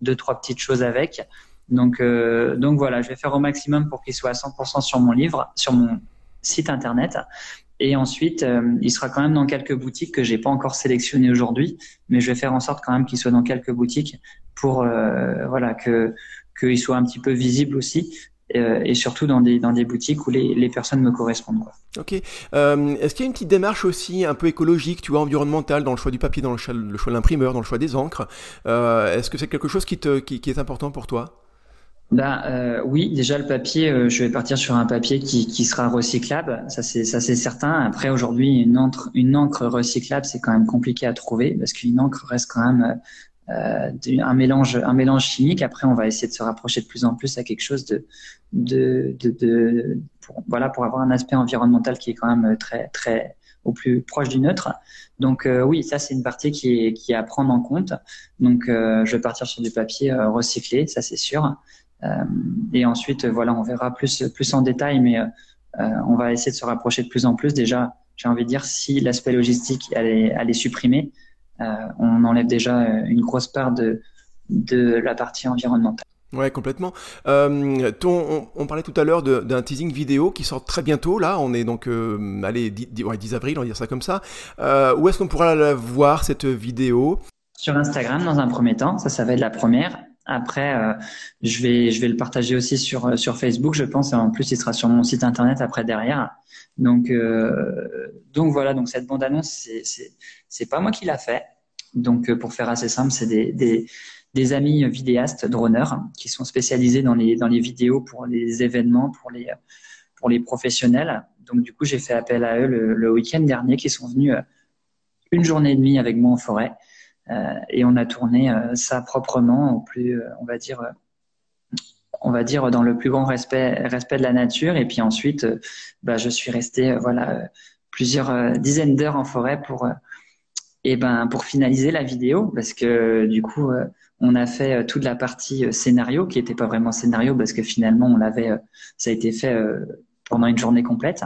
deux trois petites choses avec. Donc donc voilà, je vais faire au maximum pour qu'il soit à 100% sur mon livre, sur mon site internet. Et ensuite, euh, il sera quand même dans quelques boutiques que j'ai pas encore sélectionnées aujourd'hui, mais je vais faire en sorte quand même qu'il soit dans quelques boutiques pour euh, voilà que qu'il soit un petit peu visible aussi. Euh, et surtout dans des, dans des boutiques où les, les personnes me correspondent. Ok. Est-ce qu'il y a une petite démarche aussi un peu écologique, tu vois, environnementale dans le choix du papier, dans le choix, le choix de l'imprimeur, dans le choix des encres? Est-ce que c'est quelque chose qui, te, qui est important pour toi? Ben, euh, oui, déjà le papier, euh, je vais partir sur un papier qui, qui sera recyclable, ça c'est ça c'est certain. Après aujourd'hui, une encre une encre recyclable, c'est quand même compliqué à trouver parce qu'une encre reste quand même euh, un mélange un mélange chimique. Après, on va essayer de se rapprocher de plus en plus à quelque chose de de de, de pour, voilà pour avoir un aspect environnemental qui est quand même très très au plus proche du neutre. Donc euh, oui, ça c'est une partie qui est, qui est à prendre en compte. Donc euh, je vais partir sur du papier recyclé, ça c'est sûr. Euh, et ensuite, voilà, on verra plus, plus en détail, mais euh, on va essayer de se rapprocher de plus en plus. Déjà, j'ai envie de dire, si l'aspect logistique est supprimé, euh, on enlève déjà une grosse part de, de la partie environnementale. Ouais, complètement. Euh, ton, on, parlait tout à l'heure d'un teasing vidéo qui sort très bientôt. Là, on est donc, euh, allez, 10, ouais, 10, avril, on va dire ça comme ça. Euh, où est-ce qu'on pourra la voir cette vidéo? Sur Instagram, dans un premier temps. Ça, ça va être la première. Après, euh, je vais je vais le partager aussi sur euh, sur Facebook, je pense. En plus, il sera sur mon site internet après derrière. Donc euh, donc voilà. Donc cette bande annonce, c'est c'est c'est pas moi qui l'a fait. Donc pour faire assez simple, c'est des des des amis vidéastes droneurs qui sont spécialisés dans les dans les vidéos pour les événements, pour les pour les professionnels. Donc du coup, j'ai fait appel à eux le, le week-end dernier, qui sont venus une journée et demie avec moi en forêt. Euh, et on a tourné euh, ça proprement, au plus, euh, on va dire, on va dire dans le plus grand respect, respect de la nature. Et puis ensuite, bah, je suis resté voilà plusieurs dizaines d'heures en forêt pour et ben pour finaliser la vidéo. Parce que du coup on a fait toute la partie scénario qui n'était pas vraiment scénario parce que finalement on l'avait ça a été fait pendant une journée complète.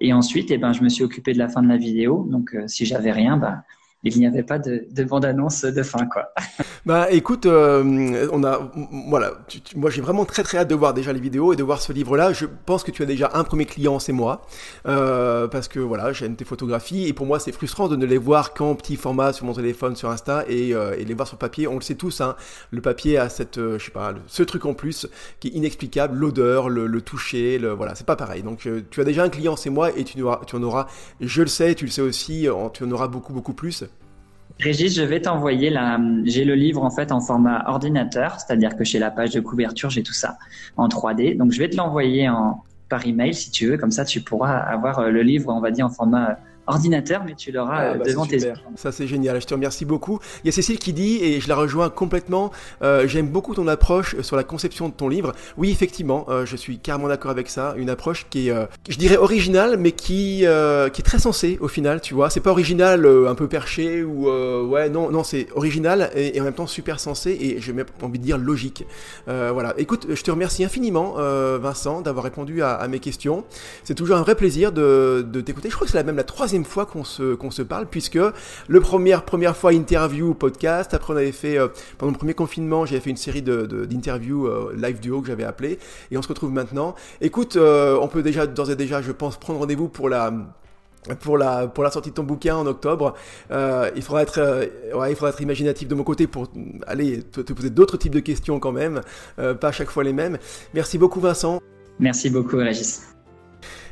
Et ensuite et ben je me suis occupé de la fin de la vidéo. Donc si j'avais rien bah il n'y avait pas de, de bande-annonce de fin, quoi. bah, écoute, euh, on a, voilà, moi j'ai vraiment très très hâte de voir déjà les vidéos et de voir ce livre-là. Je pense que tu as déjà un premier client, c'est moi, euh, parce que voilà, j'aime tes photographies et pour moi c'est frustrant de ne les voir qu'en petit format sur mon téléphone, sur Insta et, euh, les voir sur papier. On le sait tous, hein, le papier a cette, je sais pas, ce truc en plus qui est inexplicable, l'odeur, le, toucher, le, voilà, c'est pas pareil. Donc tu as déjà un client, c'est moi et tu, tu en auras, je le sais, tu le sais aussi, tu en auras beaucoup beaucoup plus. Régis, je vais t'envoyer la. J'ai le livre en fait en format ordinateur, c'est-à-dire que chez la page de couverture, j'ai tout ça en 3D. Donc je vais te l'envoyer en par email si tu veux, comme ça tu pourras avoir euh, le livre, on va dire en format ordinateur, mais tu l'auras ah, euh, bah, devant tes yeux. Ça c'est génial, je te remercie beaucoup. Il y a Cécile qui dit, et je la rejoins complètement, euh, j'aime beaucoup ton approche sur la conception de ton livre. Oui, effectivement, euh, je suis carrément d'accord avec ça. Une approche qui est, je dirais originale, mais qui, qui est très sensée au final, tu vois. C'est pas original, un peu perché, ou ouais, non, non, c'est original et, en même temps super sensé, et j'ai même envie de dire logique. voilà, écoute, je te remercie infiniment, Vincent, d'avoir répondu à, à, mes questions. C'est toujours un vrai plaisir de, de t'écouter. Je crois que c'est même la troisième fois qu'on se, qu'on se parle, puisque le première, première fois interview, podcast, après on avait fait, euh, pendant le premier confinement, j'avais fait une série de, d'interviews euh, live duo que j'avais appelé, et on se retrouve maintenant. Écoute, euh, on peut déjà, d'ores et déjà, je pense, prendre rendez-vous pour la pour la pour la sortie de ton bouquin en octobre. il faudra être il faudra être imaginatif de mon côté pour aller te, te poser d'autres types de questions quand même, pas à chaque fois les mêmes. Merci beaucoup Vincent. Merci beaucoup Régis.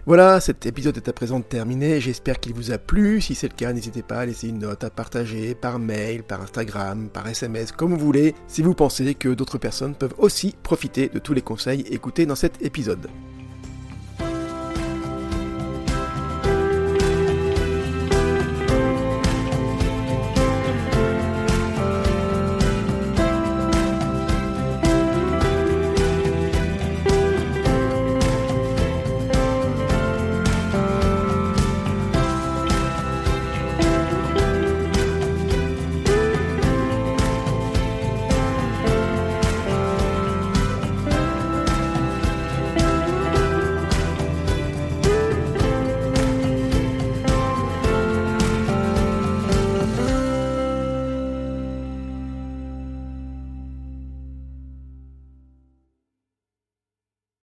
Voilà, cet épisode est à présent terminé, j'espère qu'il vous a plu, si c'est le cas n'hésitez pas à laisser une note, à partager par mail, par Instagram, par SMS, comme vous voulez, si vous pensez que d'autres personnes peuvent aussi profiter de tous les conseils écoutés dans cet épisode.